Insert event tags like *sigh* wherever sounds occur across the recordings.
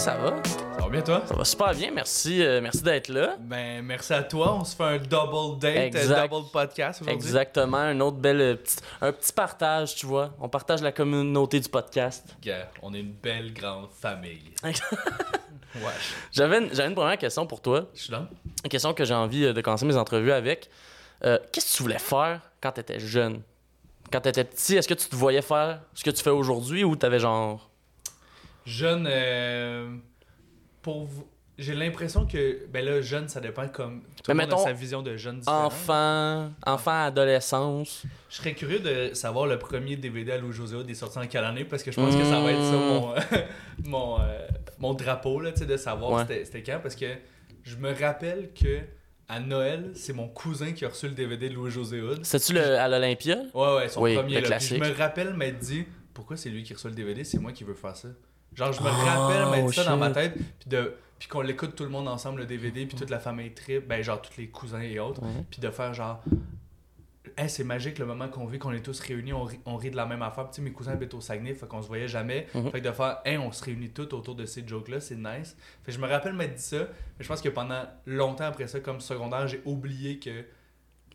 ça va? Ça va bien, toi? Ça va super bien, merci, euh, merci d'être là. Ben, merci à toi. On se fait un double date, Exact. un double podcast aujourd'hui. Exactement, un autre bel euh, petit, un petit partage, tu vois. On partage la communauté du podcast. On est une belle grande famille. *laughs* Ouais, J'avais une, une première question pour toi, je suis là. une question que j'ai envie euh, de commencer mes entrevues avec. Euh, Qu'est-ce que tu voulais faire quand tu étais jeune? Quand tu étais petit, est-ce que tu te voyais faire ce que tu fais aujourd'hui ou t'avais genre. Jeune, euh, pour vous- J'ai l'impression que, ben là, jeune, ça dépend comme. Tout Mais le monde a sa vision de jeune différente. Enfant, enfant, adolescence. Je serais curieux de savoir le premier DVD à Louis José Hood est sorti en quelle année parce que je pense que ça va être ça mon, *laughs* mon, euh, mon drapeau, là, tu sais, de savoir Ouais. c'était quand. Parce que je me rappelle que à Noël, c'est mon cousin qui a reçu le DVD de Louis José Hood. C'était-tu le- à l'Olympia? Ouais, ouais, son Oui, premier. le là. Puis classique. je me rappelle m'être dit pourquoi c'est lui qui reçoit le DVD, c'est moi qui veux faire ça. Genre, je me Oh, rappelle m'être dit ça dans ma tête, puis de. Puis qu'on l'écoute tout le monde ensemble le DVD, puis toute la famille trip, ben genre tous les cousins et autres, Ouais. puis de faire genre Hey, c'est magique le moment qu'on vit, qu'on est tous réunis, on rit, on rit de la même affaire. Puis, mes cousins habitent au Saguenay, fait qu'on se voyait jamais. Mhm. Fait que de faire, hey, on se réunit tous autour de ces jokes-là, c'est nice. Fait que je me rappelle m'être dit ça, mais je pense que pendant longtemps après ça, comme secondaire, j'ai oublié que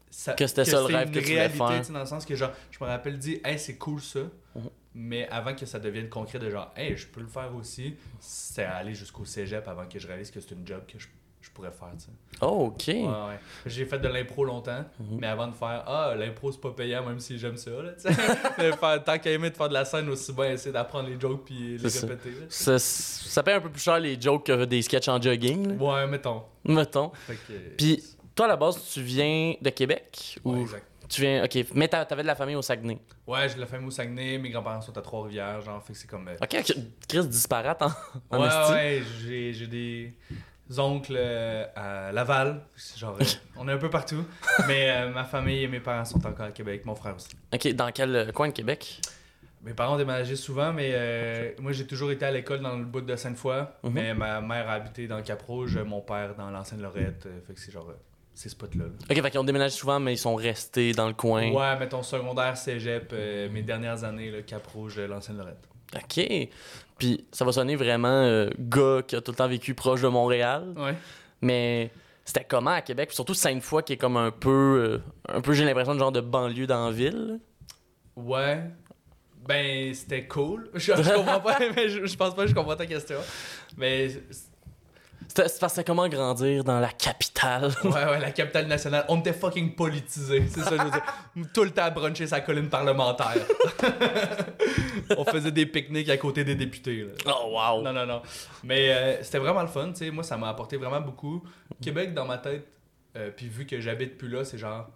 ça, Que c'était ça le rêve que tu voulais faire. dans le sens que genre, je me rappelle dire, hey, c'est cool ça. Mhm. Mais avant que ça devienne concret de genre, hey, je peux le faire aussi, c'est aller jusqu'au cégep avant que je réalise que c'est une job que je, je pourrais faire, tu sais. Oh, ok. Ouais, ouais. J'ai fait de l'impro longtemps, Mhm. mais avant de faire Ah, l'impro c'est pas payant, même si j'aime ça, là, tu sais. *laughs* Mais faire- Tant qu'à aimer de faire de la scène, aussi bien essayer d'apprendre les jokes puis les ça. répéter. là. Ça, ça paye un peu plus cher les jokes que des sketchs en jogging, là, Ouais, mettons. mettons. Puis, toi, à la base, tu viens de Québec? Ouais, ou exact. tu viens. Ok, mais t'a- t'avais de la famille au Saguenay. Ouais, j'ai de la famille au Saguenay, mes grands-parents sont à Trois-Rivières, genre, fait que c'est comme. euh, Ok, ok, Chris disparate en, *laughs* en ouais, esti. ouais, j'ai j'ai des oncles euh, à Laval, c'est genre, euh, *laughs* on est un peu partout, mais euh, ma famille et mes parents sont encore à Québec, mon frère aussi. Ok, dans quel coin de Québec? Mes parents ont déménagé souvent, mais euh, moi j'ai toujours été à l'école dans le bout de Sainte-Foy. Mhm. Mais ma mère a habité dans Cap-Rouge, mon père dans l'ancienne Lorette. fait que c'est genre ces spots-là. là. Ok, fait qu'ils ont déménagé souvent, mais ils sont restés dans le coin. Ouais, mettons secondaire, cégep, euh, mes dernières années, là, Cap-Rouge, euh, l'ancienne Lorette. Ok. Puis, ça va sonner vraiment euh, gars qui a tout le temps vécu proche de Montréal. Ouais. Mais c'était comment à Québec? Puis surtout Sainte-Foy, qui est comme un peu. euh, un peu, j'ai l'impression, de genre de banlieue dans la ville. Ouais. Ben, c'était cool. *laughs* Je, je comprends pas, *laughs* mais je, je pense pas que je comprends ta question. Mais c'est parce que c'était comment grandir dans la capitale. Ouais, ouais, la capitale nationale. On était fucking politisés. C'est ça, que je veux dire. *laughs* Tout le temps à bruncher sa colline parlementaire. *laughs* On faisait des pique-niques à côté des députés. Là. oh, wow! Non, non, non. Mais euh, c'était vraiment le fun, tu sais. Moi, ça m'a apporté vraiment beaucoup. Québec, dans ma tête, euh, puis vu que j'habite plus là, c'est genre.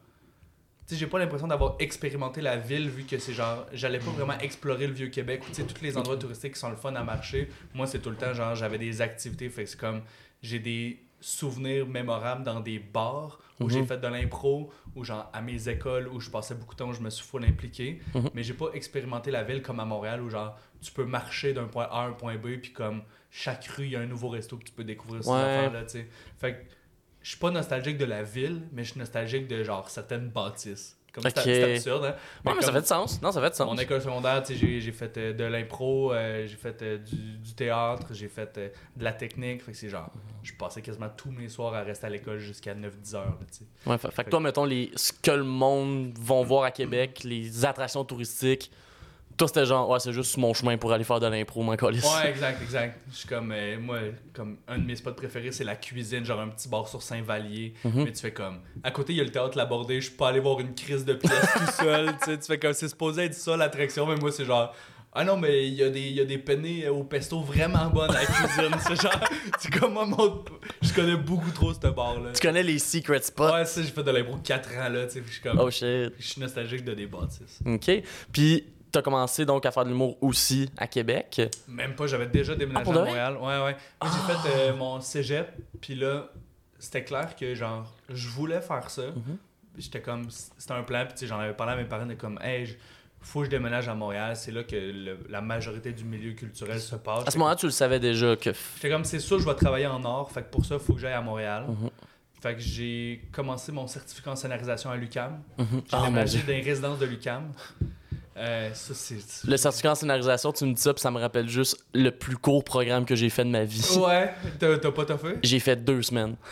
Sais, j'ai pas l'impression d'avoir expérimenté la ville, vu que c'est genre. J'allais pas vraiment explorer le vieux Québec, tu sais, tous les endroits touristiques qui sont le fun à marcher. Moi, c'est tout le temps, genre, j'avais des activités, fait que c'est comme. J'ai des souvenirs mémorables dans des bars où Mhm. j'ai fait de l'impro, ou genre à mes écoles où je passais beaucoup de temps, où je me suis full impliqué. Mhm. Mais j'ai pas expérimenté la ville comme à Montréal où genre tu peux marcher d'un point A à un point B puis comme chaque rue il y a un nouveau resto que tu peux découvrir Ouais. affaires là, tu sais. Fait que je suis pas nostalgique de la ville, mais je suis nostalgique de genre certaines bâtisses. Comme absurde hein. Ouais, mais ça fait du sens. Non, ça fait du sens. mon école secondaire, j'ai, j'ai fait euh, de l'impro, euh, j'ai fait euh, du, du théâtre, j'ai fait de la technique. Fait que c'est genre, je passais quasiment tous mes soirs à rester à l'école jusqu'à 9-10 heures, là. Ouais, fait, fait que toi, mettons, les, ce que le monde vont voir à Québec, les attractions touristiques, toi, c'était genre, ouais, c'est juste mon chemin pour aller faire de l'impro, mon colis. Ouais, exact, exact. Je suis comme, euh, moi, comme un de mes spots préférés, c'est la cuisine, genre un petit bar sur Saint-Vallier. Mhm. Mais tu fais comme, à côté, il y a le théâtre Labordé, je suis pas allé voir une crise de pièces *laughs* tout seul, tu sais. Tu fais comme, c'est supposé être ça l'attraction, mais moi, c'est genre, ah non, mais il y a des, y a des penne au pesto vraiment bonnes à la cuisine. *laughs* c'est genre, c'est comme mon- je connais beaucoup trop ce bar-là. Tu connais les secret spots? Ouais, ça, j'ai fait de l'impro 4 ans, là, tu sais. puis Je suis comme, Oh shit. je suis nostalgique de des bâtisses. Ok. Puis, t'as commencé donc à faire de l'humour aussi à Québec. Même pas, j'avais déjà déménagé Ah, à? Montréal. Ouais, ouais. J'ai fait euh, mon cégep, puis là, c'était clair que, genre, je voulais faire ça. Mhm. J'étais comme, c'était un plan, puis j'en avais parlé à mes parents, de comme, hey, je- faut que je déménage à Montréal, c'est là que le- la majorité du milieu culturel se passe. À ce moment-là, tu le savais déjà que. J'étais comme, c'est sûr, je vais travailler en or, fait que pour ça, il faut que j'aille à Montréal. Mhm. Fait que j'ai commencé mon certificat en scénarisation à l'UCAM. Mhm. J'ai Ah, mon déménagé dans les résidences de l'UCAM. Euh, ça, c'est. Le certificat en scénarisation, tu me dis ça, puis ça me rappelle juste le plus court programme que j'ai fait de ma vie. Ouais, t'as t'as pas toffé? J'ai fait deux semaines. *laughs*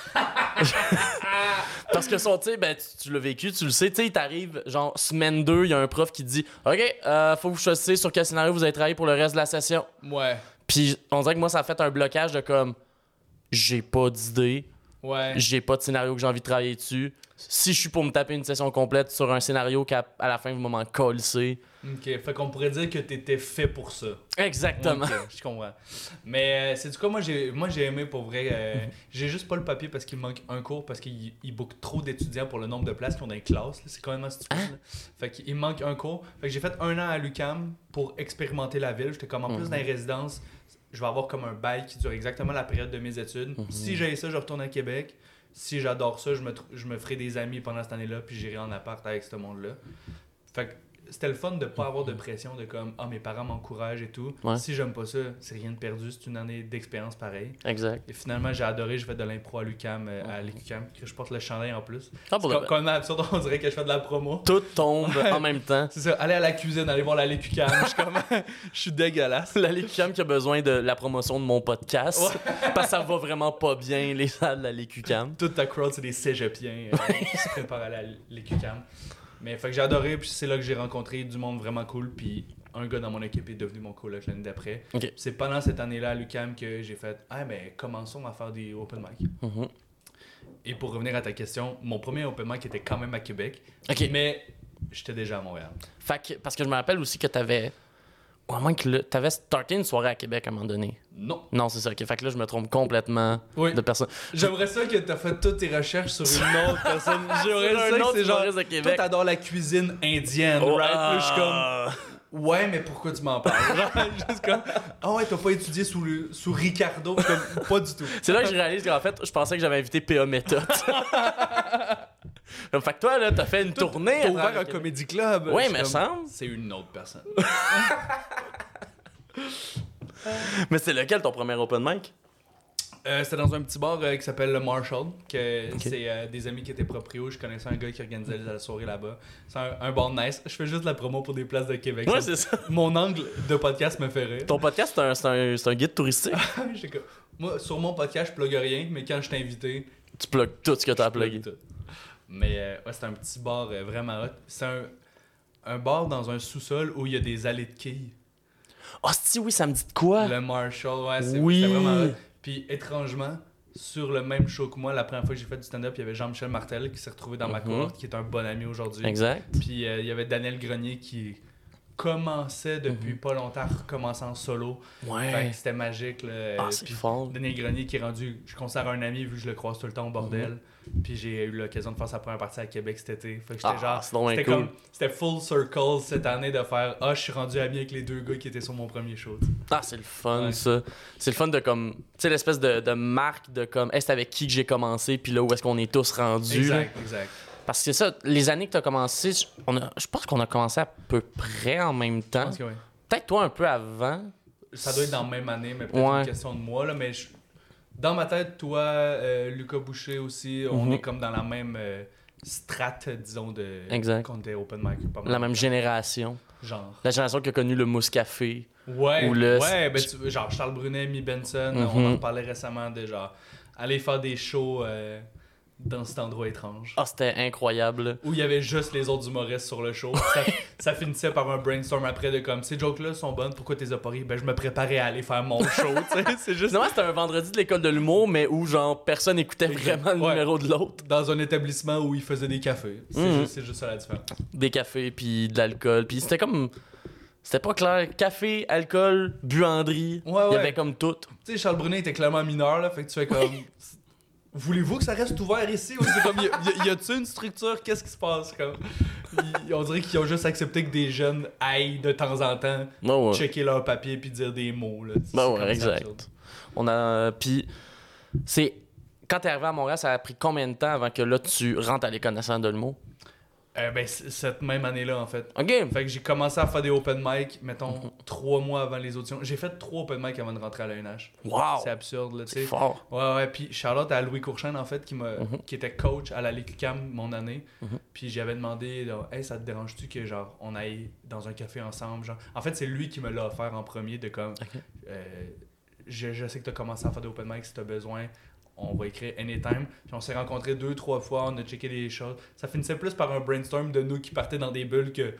Parce que sais, ben, tu, tu l'as vécu, tu le sais, tu sais, il t'arrive, genre, semaine 2, il y a un prof qui dit Ok, euh, faut que vous choisissiez sur quel scénario vous allez travailler pour le reste de la session. Ouais. Puis on dirait que moi, ça a fait un blocage de comme J'ai pas d'idée, Ouais. j'ai pas de scénario que j'ai envie de travailler dessus. Si je suis pour me taper une session complète sur un scénario qu'à à la fin, vous m'en coller. Ok, fait qu'on pourrait dire que t'étais fait pour ça. Exactement. Je comprends. Mais euh, c'est du coup, moi j'ai, moi j'ai aimé pour vrai. euh, *laughs* j'ai juste pas le papier parce qu'il me manque un cours parce qu'il il book trop d'étudiants pour le nombre de places qu'ils ont dans les classes. C'est quand même stupide. Hein? Fait qu'il me manque un cours. Fait que j'ai fait un an à l'UCAM pour expérimenter la ville. J'étais comme en plus Mhm. dans les résidences. Je vais avoir comme un bail qui dure exactement la période de mes études. Mhm. Si j'ai ça, je retourne à Québec. Si j'adore ça, je me, je me ferai des amis pendant cette année-là, puis j'irai en appart avec ce monde-là. Fait que c'était le fun de pas avoir de pression de comme ah mes parents m'encouragent et tout. Ouais. Si j'aime pas ça, c'est rien de perdu, c'est une année d'expérience pareil. Exact. Et finalement, j'ai adoré, je fais de l'impro à l'UCAM, euh, à l'UCAM, que je porte le chandail en plus. Ah, C'est quand même absurde, on dirait que je fais de la promo. Tout tombe Ouais. en même temps. *laughs* C'est ça, aller à la cuisine, aller voir la LQCAM, je suis comme *laughs* je suis dégueulasse. La Lécucam qui a besoin de la promotion de mon podcast. *laughs* Parce que ça va vraiment pas bien, les salles de la Lécucam. Toute ta crowd, c'est des cégepiens euh, qui se préparent à la LQCAM. Mais fait que j'ai adoré, puis c'est là que j'ai rencontré du monde vraiment cool, puis un gars dans mon équipe est devenu mon coloc l'année d'après. Ok. C'est pendant cette année-là à l'UCAM que j'ai fait Ah, mais commençons à faire des open mic. Mhm. Et pour revenir à ta question, mon premier open mic était quand même à Québec, Ok. mais j'étais déjà à Montréal. Fait que, parce que je me rappelle aussi que t'avais. Ou à moins que le- t'avais starté une soirée à Québec à un moment donné. Non. Non, c'est ça. ok. Fait que là, je me trompe complètement Oui. de personne. J'aimerais ça que tu as fait toutes tes recherches sur une *laughs* autre personne. J'aimerais ça que c'est genre. de Toi, Québec. t'adores la cuisine indienne, Oh, right? Là, je suis comme. ah. Ouais, mais pourquoi tu m'en parles? *laughs* Juste comme. Ah ouais, t'as pas étudié sous, le- sous Ricardo? Comme, pas du tout. C'est là que je réalise qu'en fait, je pensais que j'avais invité PA Méthode. *laughs* *laughs* fait que toi, là, t'as fait une tournée. T'as à ouvert un comédie club. Suis mais comme, semble. C'est une autre personne. *laughs* Mais c'est lequel ton premier open mic? Euh, C'était dans un petit bar euh, qui s'appelle le Marshall. Que. C'est euh, des amis qui étaient proprios. Je connaissais un gars qui organisait la soirée là-bas. C'est un, un bar nice. Je fais juste de la promo pour des places de Québec. Ouais, c'est ça. *laughs* Mon angle de podcast me fait rire. Ton podcast, c'est un, c'est un, c'est un guide touristique. Moi, sur mon podcast, je plug rien, mais quand je t'ai invité, tu plugues tout ce que t'as à je plug plugger. tout. Mais euh, ouais, c'est un petit bar euh, vraiment hot. C'est un, un bar dans un sous-sol où il y a des allées de quilles. Oh, si, oui, ça me dit de quoi? Le Marshall, ouais, c'est Oui. vraiment hot. Puis étrangement, sur le même show que moi, la première fois que j'ai fait du stand-up, il y avait Jean-Michel Martel qui s'est retrouvé dans ma Mhm. cohorte, qui est un bon ami aujourd'hui. Exact. Puis euh, il y avait Daniel Grenier qui commençait depuis pas longtemps à recommencer en solo. Mhm. Ouais. c'était magique. Là. Ah, c'est fort. Daniel Grenier qui est rendu, je considère un ami vu que je le croise tout le temps au bordel. Mhm. Puis j'ai eu l'occasion de faire sa première partie à Québec cet été. Fait que j'étais Ah, genre, c'était cool. comme, c'était full circle cette année de faire, ah, je suis rendu ami avec les deux gars qui étaient sur mon premier show. Ah, c'est le fun, Ouais. ça. C'est le fun de comme. Tu sais, l'espèce de, de marque de comme. C'est avec qui que j'ai commencé, puis là, où est-ce qu'on est tous rendus. là. Exact, exact. Parce que c'est ça, les années que t'as commencé, on a, je pense qu'on a commencé à peu près en même temps. oui. Peut-être toi un peu avant. Ça doit être dans la même année, mais peut-être Ouais. une question de moi. Là, mais je- dans ma tête, toi, euh, Lucas Boucher aussi, on Mhm. est comme dans la même euh, strate, disons, de. Exact. Qu'on était open mic. Pas mal. La même génération. Genre. La génération qui a connu le mousse café. Ouais, Ou le- ouais ben, tu- genre Charles Brunet, Mi Benson, Mhm. on en parlait récemment de genre aller faire des shows euh, dans cet endroit étrange. Ah, c'était incroyable. Où il y avait juste les autres humoristes sur le show. *laughs* ça, ça finissait par un brainstorm après de comme ces jokes-là sont bonnes, pourquoi t'es as pas ri? Ben je me préparais à aller faire mon *laughs* show. C'est juste Finalement, c'était un vendredi de l'école de l'humour, mais où genre personne écoutait Exact. vraiment le Ouais. numéro de l'autre. dans un étabbissement où ils faisaient des cafés. C'est Mhm. juste, c'est juste ça la différence. Des cafés, puis de l'alcool. Puis c'était comme. C'était pas clair. Café, alcool, buanderie. Ouais, Il y avait comme tout. Tu sais, Charles Brunet était clairement mineur, là, fait que tu fais comme. *laughs* Voulez-vous que ça reste ouvert ici? Ou c'est comme. Y, a- y a-tu une structure? Qu'est-ce qui se passe? Comme On dirait qu'ils ont juste accepté que des jeunes aillent de temps en temps ouais. checker leur papier puis dire des mots. Là. Ben ouais, exact. absurde. On a. Puis, c'est. Quand t'es arrivé à Montréal, ça a pris combien de temps avant que là, tu rentres à l'École nationale de l'humour? Euh, ben, cette même année-là, en fait. Ok. Fait que j'ai commencé à faire des open mic, mettons, Mhm. trois mois avant les auditions. J'ai fait trois open mic avant de rentrer à l'ENH. Wow. C'est absurde, là, tu C'est sais. fort. Ouais, ouais, puis Charlotte à Louis Courchaine, en fait, qui, m'a, Mhm. qui était coach à la UQAM mon année. Mhm. Puis j'avais demandé, là, hey, ça te dérange-tu que, genre, on aille dans un café ensemble? Genre. En fait, c'est lui qui me l'a offert en premier, de comme, euh, je, je sais que tu as commencé à faire des open mic si tu as besoin. On va écrire anytime. Puis on s'est rencontrés deux, trois fois, on a checké des choses. Ça finissait plus par un brainstorm de nous qui partaient dans des bulles que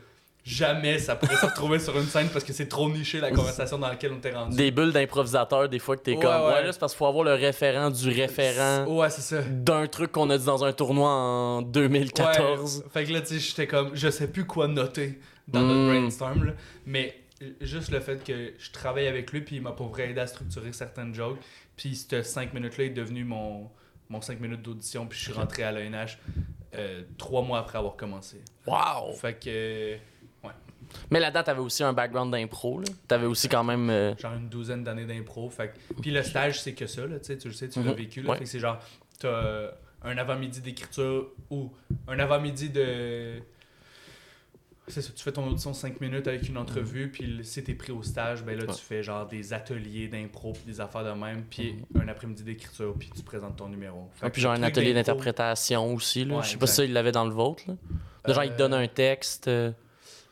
jamais ça pourrait se retrouver sur une scène parce que c'est trop niché la conversation dans laquelle on était rendu. Des bulles d'improvisateurs, des fois que t'es Ouais, comme. Ouais, ouais. là, c'est parce qu'il faut avoir le référent du référent Ouais, c'est ça. d'un truc qu'on a dit dans un tournoi en 2014. Ouais, fait que là, tu sais, j'étais comme, je sais plus quoi noter dans notre Mm. brainstorm, là. mais juste le fait que je travaille avec lui, puis il m'a pour vrai aidé à structurer certaines jokes, puis ce 5 minutes-là est devenu mon, mon 5 minutes d'audition, puis je suis rentré à l'ENH euh, trois mois après avoir commencé. Wow! Fait que, euh, Mais là-dedans, t'avais aussi un background d'impro, là. T'avais aussi quand même. euh, genre une douzaine d'années d'impro, fait puis le stage, c'est que ça, là, tu sais, tu le sais, tu l'as Mhm. vécu, là, Ouais. fait que c'est genre, t'as un avant-midi d'écriture ou un avant-midi de. C'est ça, tu fais ton audition 5 minutes avec une entrevue, puis le- si t'es pris au stage, ben là, Ouais. tu fais genre des ateliers d'impro, puis des affaires de même, puis un après-midi d'écriture, puis tu présentes ton numéro. Fait Ah, que puis genre un atelier d'interprétation aussi, là. Ouais, Je sais pas si il l'avait dans le vôtre, là. De genre, il te donne Euh, un texte. euh.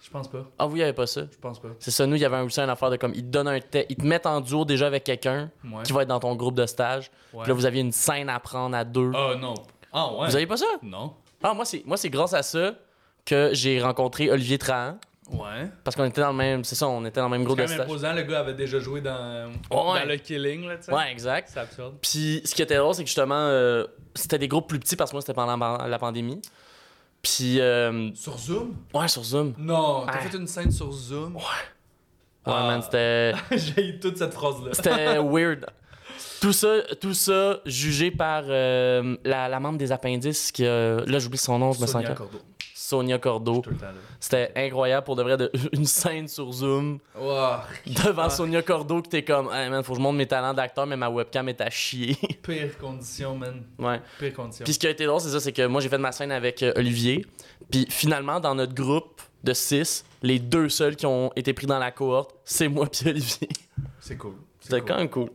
Je pense pas, Ah, vous, il y avait pas ça? je pense pas. C'est ça, nous, il y avait aussi une affaire de comme. Ils te donnent un texte. Ils te mettent en duo déjà avec quelqu'un Ouais. qui va être dans ton groupe de stage. Puis là, vous aviez une scène à prendre à deux. Ah non. Ah ouais. Vous avez pas ça? Non. Ah, moi, c'est moi, c'est grâce à ça que j'ai rencontré Olivier Trahan. Ouais. Parce qu'on était dans le même. C'est ça, on était dans le même groupe de stage. imposant, le gars avait déjà joué dans, dans le Killing, là, tu sais. Ouais, exact. C'est absurde. Puis ce qui était drôle, c'est que justement, euh, c'était des groupes plus petits parce que moi, c'était pendant la pandémie. Puis, euh, Sur Zoom? ouais, sur Zoom. Non, t'as Ouais. fait une scène sur Zoom? Ouais, Ah. man, c'était. *laughs* J'ai eu toute cette phrase-là. C'était *laughs* weird. Tout ça, tout ça jugé par euh, la, la membre des appendices qui Là, j'oublie son nom, je me sens Cordeau. Sonia là. C'était incroyable pour de vrai, de, *laughs* une scène sur Zoom Wow. devant. Sonia Cordeau que t'es comme, hey man, faut que je montre mes talents d'acteur, mais ma webcam est à chier. *laughs* Pire condition, man. ouais. Pire condition. Puis ce qui a été drôle, c'est ça, c'est que moi j'ai fait ma scène avec euh, Olivier. Puis finalement, dans notre groupe de six, les deux seuls qui ont été pris dans la cohorte, c'est moi puis Olivier. C'est cool. C'était cool. quand même cool.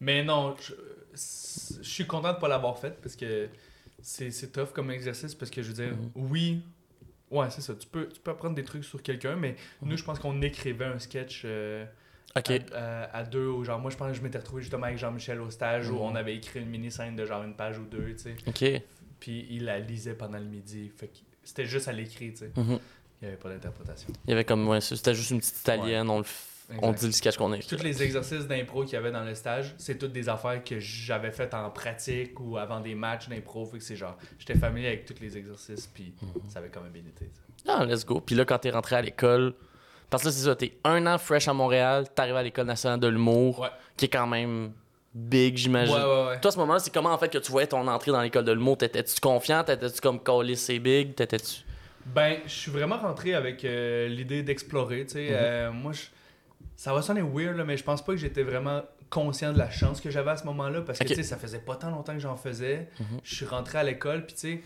Mais non, je, je suis content de pas l'avoir fait parce que c'est c'est tough comme exercice parce que je veux dire, Mhm. oui, ouais, c'est ça. Tu peux, tu peux apprendre des trucs sur quelqu'un, mais Mhm. nous, je pense qu'on écrivait un sketch euh, à, à- à deux. Ou genre, moi, je pense que je m'étais retrouvé justement avec Jean-Michel au stage où Mhm. on avait écrit une mini-scène de genre une page ou deux, tu sais. Puis il la lisait pendant le midi. Fait c'était juste à l'écrit, tu sais. Mhm. Il n'y avait pas d'interprétation. Il y avait comme, ouais, c'était juste une petite italienne, on, le f- on Exact. dit le sketch qu'on a écrit. Tous les exercices d'impro qu'il y avait dans le stage, c'est toutes des affaires que j'avais faites en pratique ou avant des matchs d'impro. Fait que c'est genre, j'étais familier avec tous les exercices, puis Mhm. ça avait quand même bien été. Ah, let's go. Puis là, quand t'es rentré à l'école, parce que là, c'est ça, t'es un an fresh à Montréal, t'arrives à l'école nationale de l'humour, Ouais. qui est quand même big, j'imagine. Ouais, ouais, ouais. Toi, à ce moment-là, c'est comment en fait que tu voyais ton entrée dans l'école de l'humour? T'étais-tu confiant? T'étais-tu comme Callis c'est big? T'étais-tu? Ben, je suis vraiment rentré avec euh, l'idée d'explorer, tu sais. Mhm. Euh, moi, je- ça va sonner weird, là, mais je pense pas que j'étais vraiment conscient de la chance que j'avais à ce moment-là, parce que, Ok. tu sais, ça faisait pas tant longtemps que j'en faisais. Mhm. Je suis rentré à l'école, puis tu sais,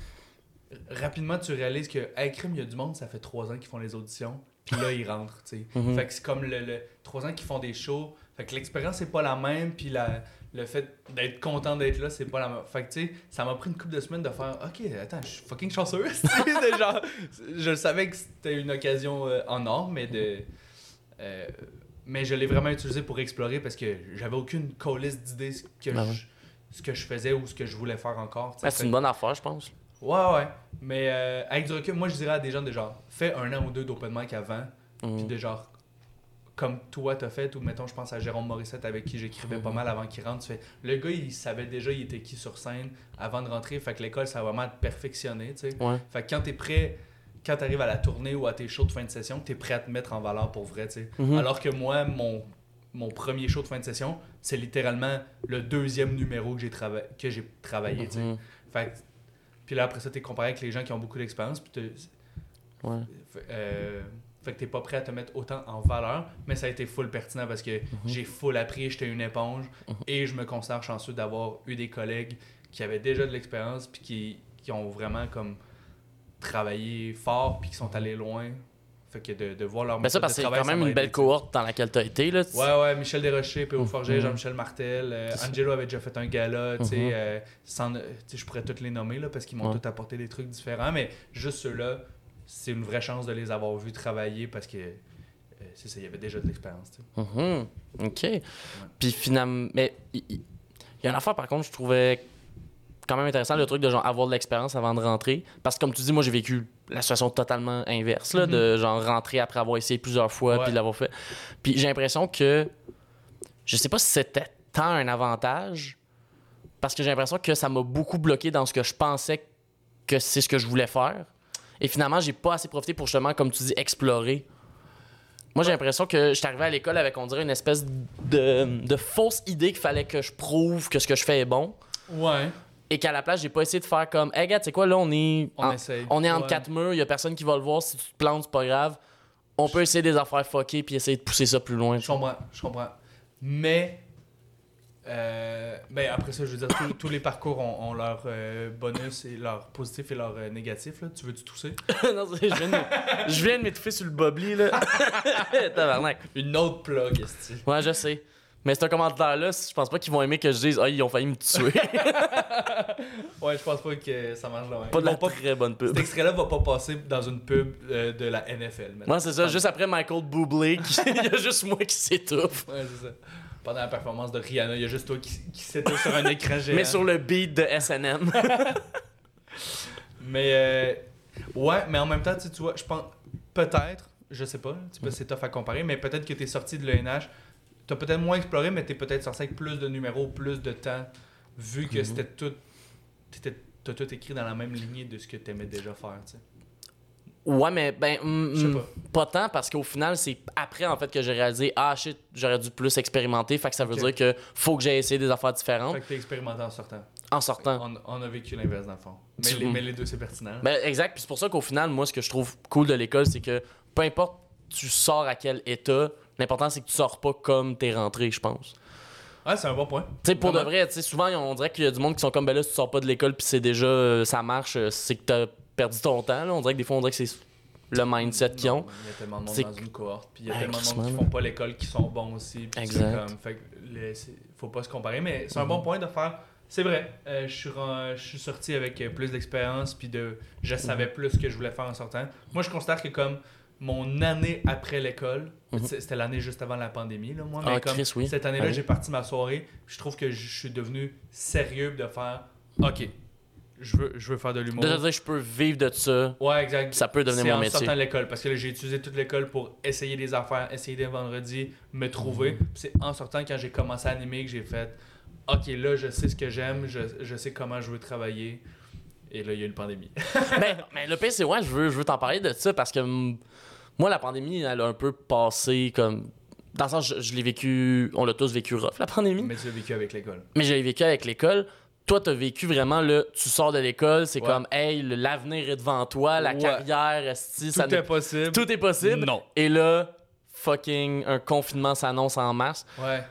rapidement, tu réalises que, hey, crime, il y a du monde, ça fait trois ans qu'ils font les auditions, puis là, ils rentrent, tu sais. Mhm. Fait que c'est comme le, le- trois ans qu'ils font des shows. Fait que l'expérience c'est pas la même, puis la, le fait d'être content d'être là, c'est pas la même. Fait que tu sais, ça m'a pris une couple de semaines de faire OK, attends, je suis fucking chanceux. *laughs* genre, je savais que c'était une occasion euh, en or, mais de. euh, mais je l'ai vraiment utilisé pour explorer parce que j'avais aucune colisse d'idées ce que, Ah ouais. ce que je faisais ou ce que je voulais faire encore. Ah, c'est Fait une bonne affaire, je pense. Ouais, ouais. Mais euh, avec du recul, moi, je dirais à des gens de genre, fais un an ou deux d'open mic avant, Mhm. puis de genre, comme toi t'as fait, ou mettons, je pense à Jérôme Morissette avec qui j'écrivais pas Mhm. mal avant qu'il rentre. Tu fais, le gars, il savait déjà il était qui sur scène avant de rentrer, fait que l'école, ça va vraiment te perfectionner, tu sais. Ouais. Fait que quand t'es prêt, quand t'arrives à la tournée ou à tes shows de fin de session, t'es prêt à te mettre en valeur pour vrai, tu sais. Mhm. Alors que moi, mon, mon premier show de fin de session, c'est littéralement le deuxième numéro que j'ai trava- travaillé, tu sais. Mhm. Fait puis là, après ça, t'es comparé avec les gens qui ont beaucoup d'expérience. Puis t'es- Ouais. euh, fait que t'es pas prêt à te mettre autant en valeur. Mais ça a été full pertinent parce que j'ai full appris, j'étais une éponge. Mhm. Et je me considère chanceux d'avoir eu des collègues qui avaient déjà de l'expérience. Puis qui, qui ont vraiment comme travaillé fort puis qui sont allés loin. Fait que de, de voir leur Mais ça, méthode parce que c'est quand ça même une belle tu cohorte dans laquelle t'as été. Là. Ouais, ouais, Michel Desrochers, P.O. Forger, Mhm. Jean-Michel Martel, euh, Angelo avait déjà fait un gala, tu sais, Mhm. euh, sans- tu sais, je pourrais tous les nommer là, parce qu'ils m'ont Ouais. tous apporté des trucs différents, mais juste ceux-là, c'est une vraie chance de les avoir vus travailler parce que euh, c'est ça, il y avait déjà de l'expérience. tu. Mhm. OK. Puis finalement. Mais il il y a une affaire, par contre, je trouvais quand même intéressant le truc de genre avoir de l'expérience avant de rentrer. Parce que comme tu dis, moi j'ai vécu la situation totalement inverse, là, Mhm. de genre rentrer après avoir essayé plusieurs fois Ouais. puis l'avoir fait. Puis j'ai l'impression que. Je sais pas si c'était tant un avantage. Parce que j'ai l'impression que ça m'a beaucoup bloqué dans ce que je pensais que c'est ce que je voulais faire. Et finalement, j'ai pas assez profité pour justement, comme tu dis, explorer. Moi, j'ai l'impression que je suis arrivé à l'école avec, on dirait, une espèce de, de fausse idée qu'il fallait que je prouve que ce que je fais est bon. Ouais, Et qu'à la place, j'ai pas essayé de faire comme, hey, gars, tu sais quoi, là, on est, on en- on est entre Ouais. quatre murs, il y a personne qui va le voir. Si tu te plantes, c'est pas grave. On peut essayer des affaires fuckées puis essayer de pousser ça plus loin. Je comprends, je comprends. Mais, euh, ben après ça, je veux dire, tous, tous les parcours ont, ont leur euh, bonus et leur positif et leur euh, négatif. Là. Tu veux-tu tousser? *laughs* non, je viens de, je viens de m'étouffer sur le bobli, là. *laughs* *laughs* Tabarnak. Une autre plug, esti. Ouais, je sais. Mais c'est un commentaire-là, je pense pas qu'ils vont aimer que je dise, ah, ils ont failli me tuer. *laughs* Ouais, je pense pas que ça marche là. pas de la pas- très bonne pub. Cet extrait-là va pas passer dans une pub euh, de la NFL. maintenant. Moi, c'est ça. Juste après Michael Bublé, *laughs* qui- il y a juste moi qui s'étouffe. Ouais, c'est ça. Pendant la performance de Rihanna, il y a juste toi qui, qui s'étouffe sur un écran géant. Mais sur le beat de SNM. *laughs* Mais euh, ouais, mais en même temps, tu vois, je pense peut-être, je sais pas, c'est tough à comparer, mais peut-être que t'es sorti de l'ENH, t'as peut-être moins exploré, mais t'es peut-être sorti avec plus de numéros, plus de temps, vu que Mhm. c'était tout, t'étais- t'as tout écrit dans la même lignée de ce que t'aimais déjà faire, tu sais. ouais, mais ben. mm, mm, pas. pas tant, parce qu'au final, c'est après, en fait, que j'ai réalisé, ah shit, j'aurais dû plus expérimenter. Fait que ça veut dire que faut que j'aie essayé des affaires différentes Fait que t'es expérimenté en sortant. en sortant. On, on a vécu l'inverse dans le fond. Mais, Tu- les, mais les deux, c'est pertinent. Ben, exact. Puis c'est pour ça qu'au final, moi, ce que je trouve cool de l'école, c'est que peu importe tu sors à quel état, l'important, c'est que tu sors pas comme t'es rentré, je pense. Ouais, c'est un bon point. Tu sais, pour de vrai, tu sais, souvent, on dirait qu'il y a du monde qui sont comme, ben là, si tu sors pas de l'école, puis c'est déjà, euh, ça marche, euh, c'est que t'as perdu ton temps. Là. On dirait que des fois, on dirait que c'est le mindset qu'ils ont. Il y a tellement de monde C'est- dans une cohorte. Puis il y a tellement de monde qui font pas l'école qui sont bons aussi. Exact. comme- fait faut pas se comparer. Mais c'est un bon point de faire. C'est vrai, euh, je, suis, ren- je suis sorti avec euh, plus d'expérience. Puis de, je savais Mhm. plus ce que je voulais faire en sortant. Moi, je considère que comme mon année après l'école, Mhm. c'était l'année juste avant la pandémie, là, moi. Ah, Mais comme Chris, oui. cette année-là, j'ai parti ma soirée. je trouve que je suis devenu sérieux de faire OK, je veux, je veux faire de l'humour. De je peux vivre de ça, Ouais, exact. ça peut devenir C'est mon en métier. sortant de l'école parce que j'ai utilisé toute l'école pour essayer des affaires, essayer des vendredis, me trouver. Puis C'est en sortant quand j'ai commencé à animer que j'ai fait OK, là, je sais ce que j'aime, je, je sais comment je veux travailler. Et là, il y a eu une pandémie. *laughs* mais, mais le pire, c'est ouais, je veux, je veux t'en parler de ça parce que mm, moi, la pandémie, elle a un peu passé comme. Dans le sens, je, je l'ai vécu. On l'a tous vécu rough, la pandémie. Mais tu l'as vécu avec l'école. Mais j'ai vécu avec l'école. Toi, t'as vécu vraiment le. Tu sors de l'école, c'est Ouais. comme, hey, l'avenir est devant toi, la Ouais. carrière, esti, ça Tout ne- est possible. tout est possible. Non. Et là, fucking, un confinement s'annonce en mars. Ouais.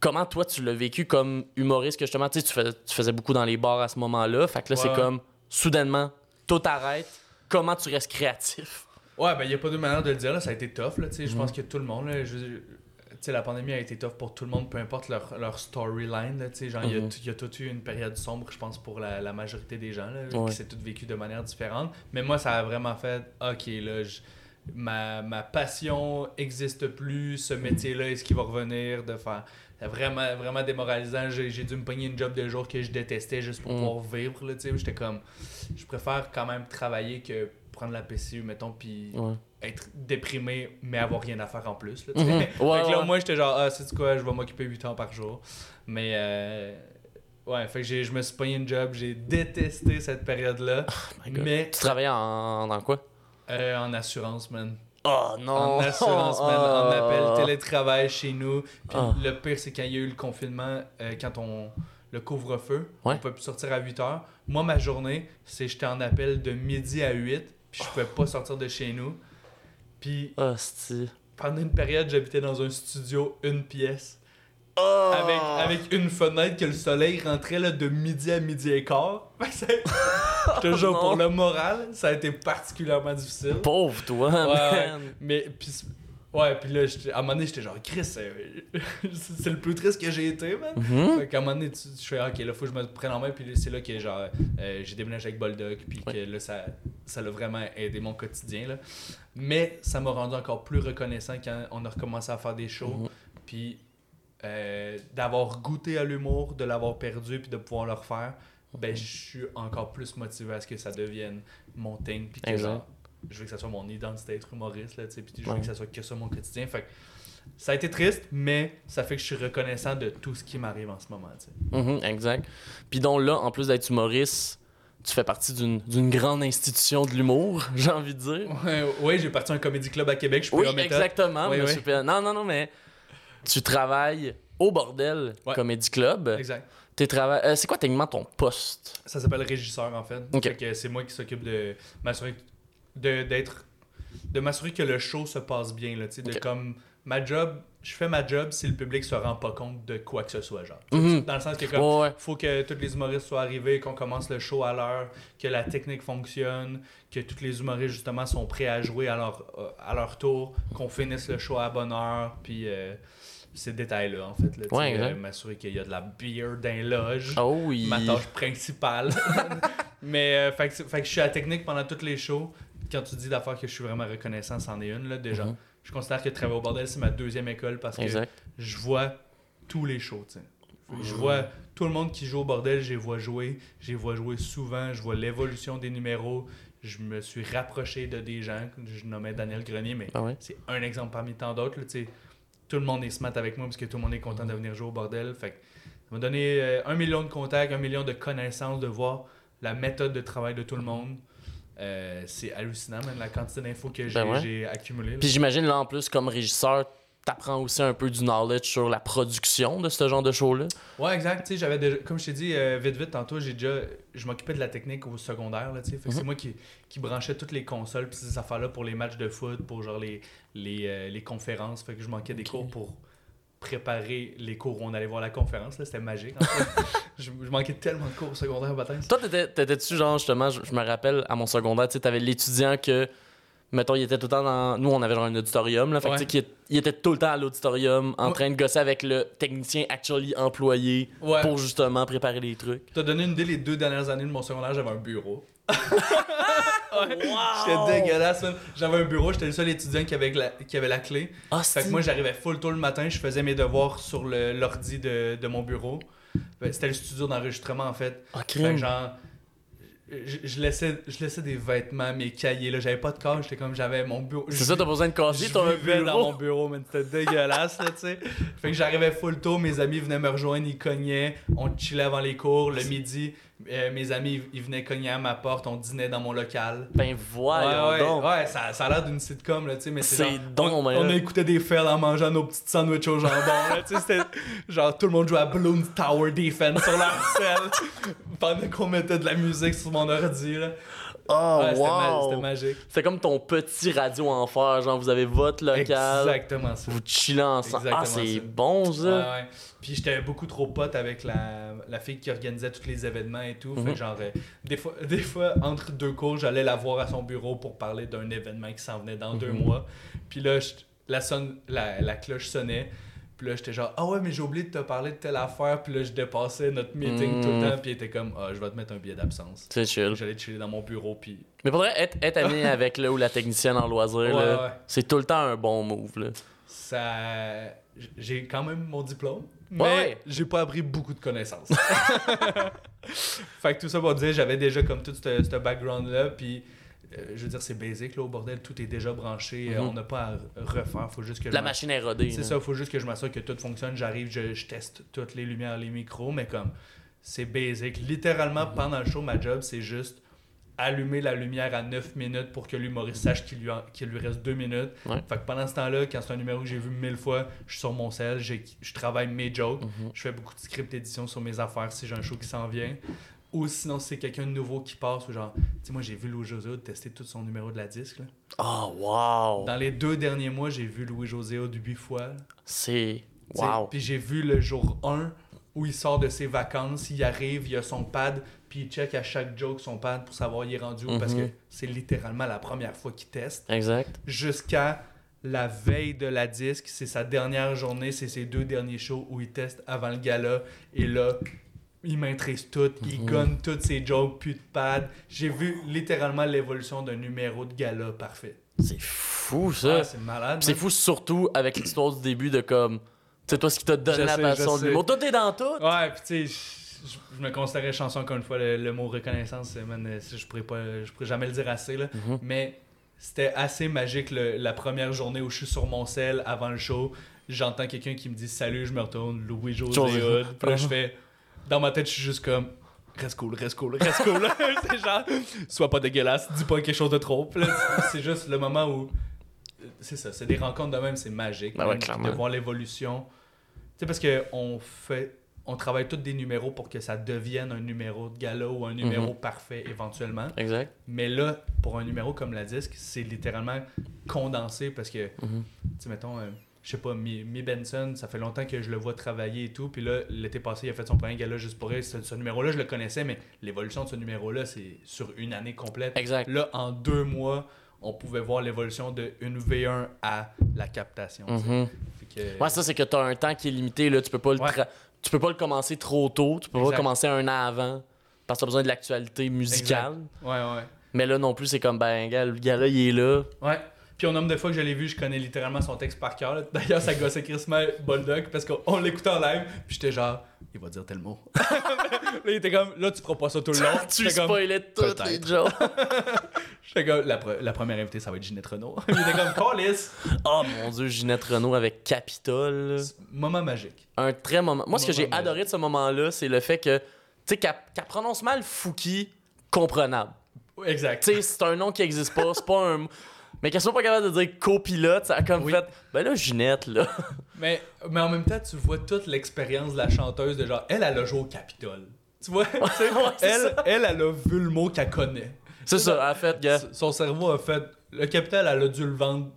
Comment toi, tu l'as vécu comme humoriste, que justement, tu sais, tu faisais, tu faisais beaucoup dans les bars à ce moment-là. Fait que là, Ouais, c'est comme, soudainement, tout arrête. Comment tu restes créatif? Ouais, ben, il n'y a pas de manière de le dire. Là. Ça a été tough. Là, tu sais, Je Mhm. pense que tout le monde. Là, je- tu sais, la pandémie a été tough pour tout le monde, peu importe leur, leur storyline. là, tu sais, genre, Il y a Mhm. t- il y, a tout eu une période sombre, je pense, pour la, la majorité des gens, là, Ouais. qui s'est tout vécu de manière différente. Mais moi, ça a vraiment fait OK, là, ma, ma passion existe plus, ce métier-là, est-ce qu'il va revenir de faire. C'est vraiment, vraiment démoralisant. J'ai dû me pogner une job de jour que je détestais juste pour Mhm. pouvoir vivre. là, tu sais. J'étais comme. Je préfère quand même travailler que prendre la PCU, mettons, puis Ouais. être déprimé, mais avoir rien à faire en plus. Là. Ouais, *laughs* fait que là, moi, j'étais genre, ah, c'est quoi, je vais m'occuper 8 heures par jour. Mais, euh, ouais, fait que je me suis pogné une job, j'ai détesté cette période-là. *laughs* Oh mais Tu travaillais en, dans quoi? euh, en assurance, man. Oh non! En assurance, man. En *laughs* appel, Oh. télétravail chez nous. Puis Ah. le pire, c'est quand il y a eu le confinement, euh, quand on. Le couvre-feu, Ouais. on peut plus sortir à 8 heures. Moi, ma journée, c'est j'étais en appel de midi à 8, puis je pouvais pas sortir de chez nous. Puis Hostie. pendant une période, j'habitais dans un studio, une pièce. Oh! avec, avec une fenêtre que le soleil rentrait là, de midi à midi et quart. *laughs* *laughs* Je te jure, pour le moral, ça a été particulièrement difficile. Pauvre toi, ouais. man. Mais puis ouais, puis là à un moment donné, j'étais genre Chris, c'est *laughs* le plus triste que j'ai été, man. Mhm. Fait qu'à un moment donné, tu- je fais OK, là faut que je me prenne en main puis c'est là que genre euh, j'ai déménagé avec Boldock puis Ouais. que là ça ça l'a vraiment aidé mon quotidien là. Mais ça m'a rendu encore plus reconnaissant quand on a recommencé à faire des shows Mhm. puis euh, d'avoir goûté à l'humour, de l'avoir perdu puis de pouvoir le refaire. Ben, je suis encore plus motivé à ce que ça devienne mon thing. Puis que genre, je veux que ça soit mon identité d'être humoriste, là, tu sais, puis je veux Ouais. que ça soit que ça mon quotidien. Fait que ça a été triste, mais ça fait que je suis reconnaissant de tout ce qui m'arrive en ce moment, tu sais. Mhm, exact. Puis donc là, en plus d'être humoriste, tu fais partie d'une grande institution de l'humour, *laughs* j'ai envie de dire. Ouais, ouais, j'ai parti à un comédie club à Québec, je suis Oui, exactement. Oui, oui. Pe- Non, non, non, mais tu travailles au Bordel Ouais. Comedy Club. Exact. Trava- euh, c'est quoi techniquement ton poste? Ça s'appelle régisseur en fait. Ok. Fait que c'est moi qui s'occupe de m'assurer de d'être de m'assurer que le show se passe bien là, sais, de comme ma job, je fais ma job si le public se rend pas compte de quoi que ce soit genre. Mhm. Dans le sens que comme Ouais, ouais. faut que tous les humoristes soient arrivés, qu'on commence le show à l'heure, que la technique fonctionne, que tous les humoristes justement sont prêts à jouer à leur, euh, à leur tour, qu'on finisse le show à la bonne heure, puis euh, ces détails-là en fait. Là, Ouais, euh, m'assurer qu'il y a de la beer dans les loges Oh oui. ma tâche principale. *laughs* Mais euh, fait, que, fait que je suis à la technique pendant toutes les shows. Quand tu dis d'affaires que je suis vraiment reconnaissant, c'en est une là déjà. Mhm. Je considère que travailler au bordel c'est ma deuxième école parce que Exact. je vois tous les shows. tu sais. Je vois tout le monde qui joue au bordel, je les vois jouer, je les vois jouer souvent, je vois l'évolution des numéros. Je me suis rapproché de des gens, je nommais Daniel Grenier, mais Ah ouais? c'est un exemple parmi tant d'autres. Tout le monde est smart avec moi parce que tout le monde est content de venir jouer au bordel. Fait que ça m'a donné euh, un million de contacts, un million de connaissances, de voir la méthode de travail de tout le monde. Euh, c'est hallucinant, même la quantité d'infos que j'ai Ben ouais. j'ai accumulées. là. Puis j'imagine là en plus comme régisseur, t'apprends aussi un peu du knowledge sur la production de ce genre de show-là. Ouais, exact. J'avais déjà, comme je t'ai dit, euh, vite, vite, tantôt, j'ai déjà, je m'occupais de la technique au secondaire, là. Fait que c'est Mhm. moi qui, qui branchais toutes les consoles, puis ces affaires-là pour les matchs de foot, pour genre les, les, euh, les conférences. Fait que je manquais des cours pour préparer les cours où on allait voir la conférence, là. C'était magique, en fait. *laughs* je, je manquais tellement de cours au secondaire au matin. Toi, t'étais- t'étais-tu genre justement, je, je me rappelle à mon secondaire, tu sais, t'avais l'étudiant que, mettons, il était tout le temps dans. Nous, on avait genre un auditorium, là. Fait Ouais. il était tout le temps à l'auditorium en Ouais. train de gosser avec le technicien actually employé Ouais. pour justement préparer les trucs. T'as donné une idée, les deux dernières années de mon secondaire, j'avais un bureau. Ouais. Wow! J'étais dégueulasse, man. J'avais un bureau, j'étais le seul étudiant qui avait, la, qui avait la clé. Ah, Fait que moi, j'arrivais full tôt le matin, je faisais mes devoirs sur le- l'ordi de, de mon bureau. Ben, C'était le studio d'enregistrement, en fait. Ah, Fait que genre, je, je laissais, je laissais des vêtements, mes cahiers, là. J'avais pas de corps, j'étais comme, j'avais mon bureau. C'est ça, t'as besoin de casser je ton vivais dans mon bureau. bureau, mais c'était dégueulasse, là, tu sais. Fait que j'arrivais full tôt, mes amis venaient me rejoindre, ils cognaient, on chillait avant les cours, le midi, euh, mes amis, ils venaient cogner à ma porte, on dînait dans mon local. Ben voyons ouais, ouais, donc. ouais, ça, ça a l'air d'une sitcom, là, tu sais, mais c'est donc, on, mais on écouté des fails en mangeant nos petites sandwichs au jambon, tu sais, c'était *laughs* genre tout le monde jouait à Balloon Tower Defense sur leur *laughs* selle pendant qu'on mettait de la musique sur mon ordi, là. Oh, Ouais, c'était ma- wow! c'était magique. C'est comme ton petit radio enfer, genre vous avez votre local, Exactement ça. vous chillez ensemble. Ah, Exactement c'est ça. bon ça. Ouais, ouais. Puis j'étais beaucoup trop pote avec la, la fille qui organisait tous les événements et tout. Fait Mhm. que genre, euh, des, fois, *laughs* des fois, entre deux cours, j'allais la voir à son bureau pour parler d'un événement qui s'en venait dans deux Mhm. mois. Puis là, je- la, sonne, la, la cloche sonnait. Puis là, j'étais genre, ah ouais, mais j'ai oublié de te parler de telle affaire. Puis là, je dépassais notre meeting tout le temps. Puis il était comme, ah, je vais te mettre un billet d'absence. C'est chill. J'allais chiller dans mon bureau. Puis Mais faudrait être, être ami *laughs* avec le ou la technicienne en loisir, Ouais, là, ouais. c'est tout le temps un bon move. Là. ça. J'ai quand même mon diplôme. Mais Ouais. j'ai pas appris beaucoup de connaissances. *laughs* fait que tout ça pour dire, j'avais déjà comme tout ce ce background-là. Puis, je veux dire, c'est basic là, au bordel, tout est déjà branché. euh, Mhm. On n'a pas à refaire. Faut juste que La machine est rodée. C'est ça, faut juste que je m'assure que tout fonctionne. J'arrive, je, je teste toutes les lumières, les micros, mais comme c'est basic. Littéralement, Mhm. pendant le show, ma job, c'est juste allumer la lumière à 9 minutes pour que l'humoriste sache qu'il lui, en- qu'il lui reste 2 minutes. Ouais. Fait que pendant ce temps-là, quand c'est un numéro que j'ai vu mille fois, je suis sur mon sel, je travaille mes jokes, Mhm. je fais beaucoup de script édition sur mes affaires si j'ai un show qui s'en vient. Ou sinon, si c'est quelqu'un de nouveau qui passe, ou genre, tu sais, moi j'ai vu Louis José tester tout son numéro de la disque. là. Oh, wow! Dans les deux derniers mois, j'ai vu Louis José huit fois. là. C'est Wow. Puis j'ai vu le jour 1 où il sort de ses vacances, il arrive, il a son pad, puis il check à chaque joke son pad pour savoir il est rendu où, parce Mhm. que c'est littéralement la première fois qu'il teste. Exact. Jusqu'à la veille de la disque, c'est sa dernière journée, c'est ses deux derniers shows où il teste avant le gala, et là, il maîtrise tout, il Mhm. gonne toutes ses jokes, plus de pad. J'ai vu littéralement l'évolution d'un numéro de gala parfait. C'est fou, ça. Ah, c'est malade. C'est fou surtout avec l'histoire du début de comme. Sais, toi, ce qui t'a donné la passion de l'humour. Tout est dans tout. Ouais, puis tu sais, je, me considérais chanceux encore une fois. Le, le mot reconnaissance, man, je pourrais pas, je pourrais jamais le dire assez là. Mhm. Mais c'était assez magique le- la première journée où je suis sur mon sel avant le show. J'entends quelqu'un qui me dit salut, je me retourne, Louis José José. Hood. Puis là, je fais, dans ma tête, je suis juste comme. Reste cool, reste cool, reste cool. *laughs* c'est genre, sois pas dégueulasse, dis pas quelque chose de trop. C'est- juste le moment où. C'est ça, c'est des rencontres de même, c'est magique. Ben ouais. De voir l'évolution. Tu sais, parce que on fait. On travaille tous des numéros pour que ça devienne un numéro de gala ou un numéro parfait éventuellement. Exact. Mais là, pour un numéro comme la disque, c'est littéralement condensé parce que, Mhm. tu sais, mettons, euh, je sais pas, Mi, Mi Benson, ça fait longtemps que je le vois travailler et tout. Puis là, l'été passé, il a fait son premier gala juste pour elle. Ce, ce numéro-là, je le connaissais, mais l'évolution de ce numéro-là, c'est sur une année complète. Exact. Là, en deux mois, on pouvait voir l'évolution de une V1 à la captation. tu. Fait que- Ouais, ça, c'est que t'as un temps qui est limité. Là. Tu peux pas le Ouais. tu peux pas le commencer trop tôt. Tu peux pas commencer un an avant. Parce que t'as besoin de l'actualité musicale. Ouais, ouais. Mais là non plus, c'est comme, ben, gars, le gars là, il est là. Ouais. Puis au nombre de fois que je l'ai vu, je connais littéralement son texte par cœur. D'ailleurs, ça gossait Chris Bulldog parce qu'on l'écoutait en live. Puis j'étais genre, il va dire tel mot. *laughs* là, il était comme, là, tu feras pas ça tout le long. tu comme, spoilais toutes les jokes. *laughs* j'étais comme, la, pre- la première invitée, ça va être Ginette Renault. *laughs* il était comme, Callis. oh mon dieu, Ginette Renault avec Capitole. Moment magique. Un très moment. Moi, ce que j'ai adoré de ce moment-là, c'est le fait que, tu sais, qu'elle prononce mal Fouki, comprenable. Exact. Tu sais, c'est un nom qui existe pas, c'est pas un. Mais qu'elle soit pas capable de dire copilote, ça a comme Oui. fait. Ben là, Ginette, là. Mais, mais en même temps, tu vois toute l'expérience de la chanteuse de genre, elle, elle a joué au Capitole. Tu vois? *laughs* Ouais, elle, ça. elle, elle a vu le mot qu'elle connaît. C'est ça, a fait, gars. Son cerveau a fait. Le Capitole, elle a dû le vendre,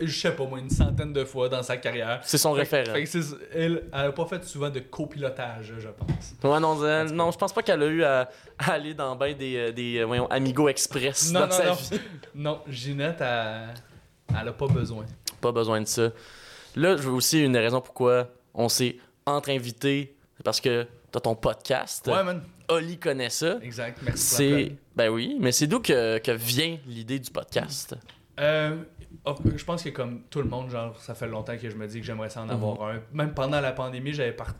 je sais pas moi, une centaine de fois dans sa carrière. C'est son Fait- référent. fait elle, elle a pas fait souvent de copilotage, je pense. Ouais, non, elle- non, je pense pas qu'elle a eu à, à aller dans ben des, euh, des euh, voyons, Amigo Express Non, dans non, sa non. vie. *laughs* Non, Ginette, elle, elle a pas besoin. Pas besoin de ça. Là, je veux aussi une raison pourquoi on s'est entre invités. C'est parce que t'as ton podcast. Ouais, man. Oli connaît ça. Exact. Merci C'est. Ben oui, mais c'est d'où que, que vient l'idée du podcast? Euh, oh, je pense que comme tout le monde, genre, ça fait longtemps que je me dis que j'aimerais ça en Mhm. avoir un. Même pendant la pandémie, j'avais part...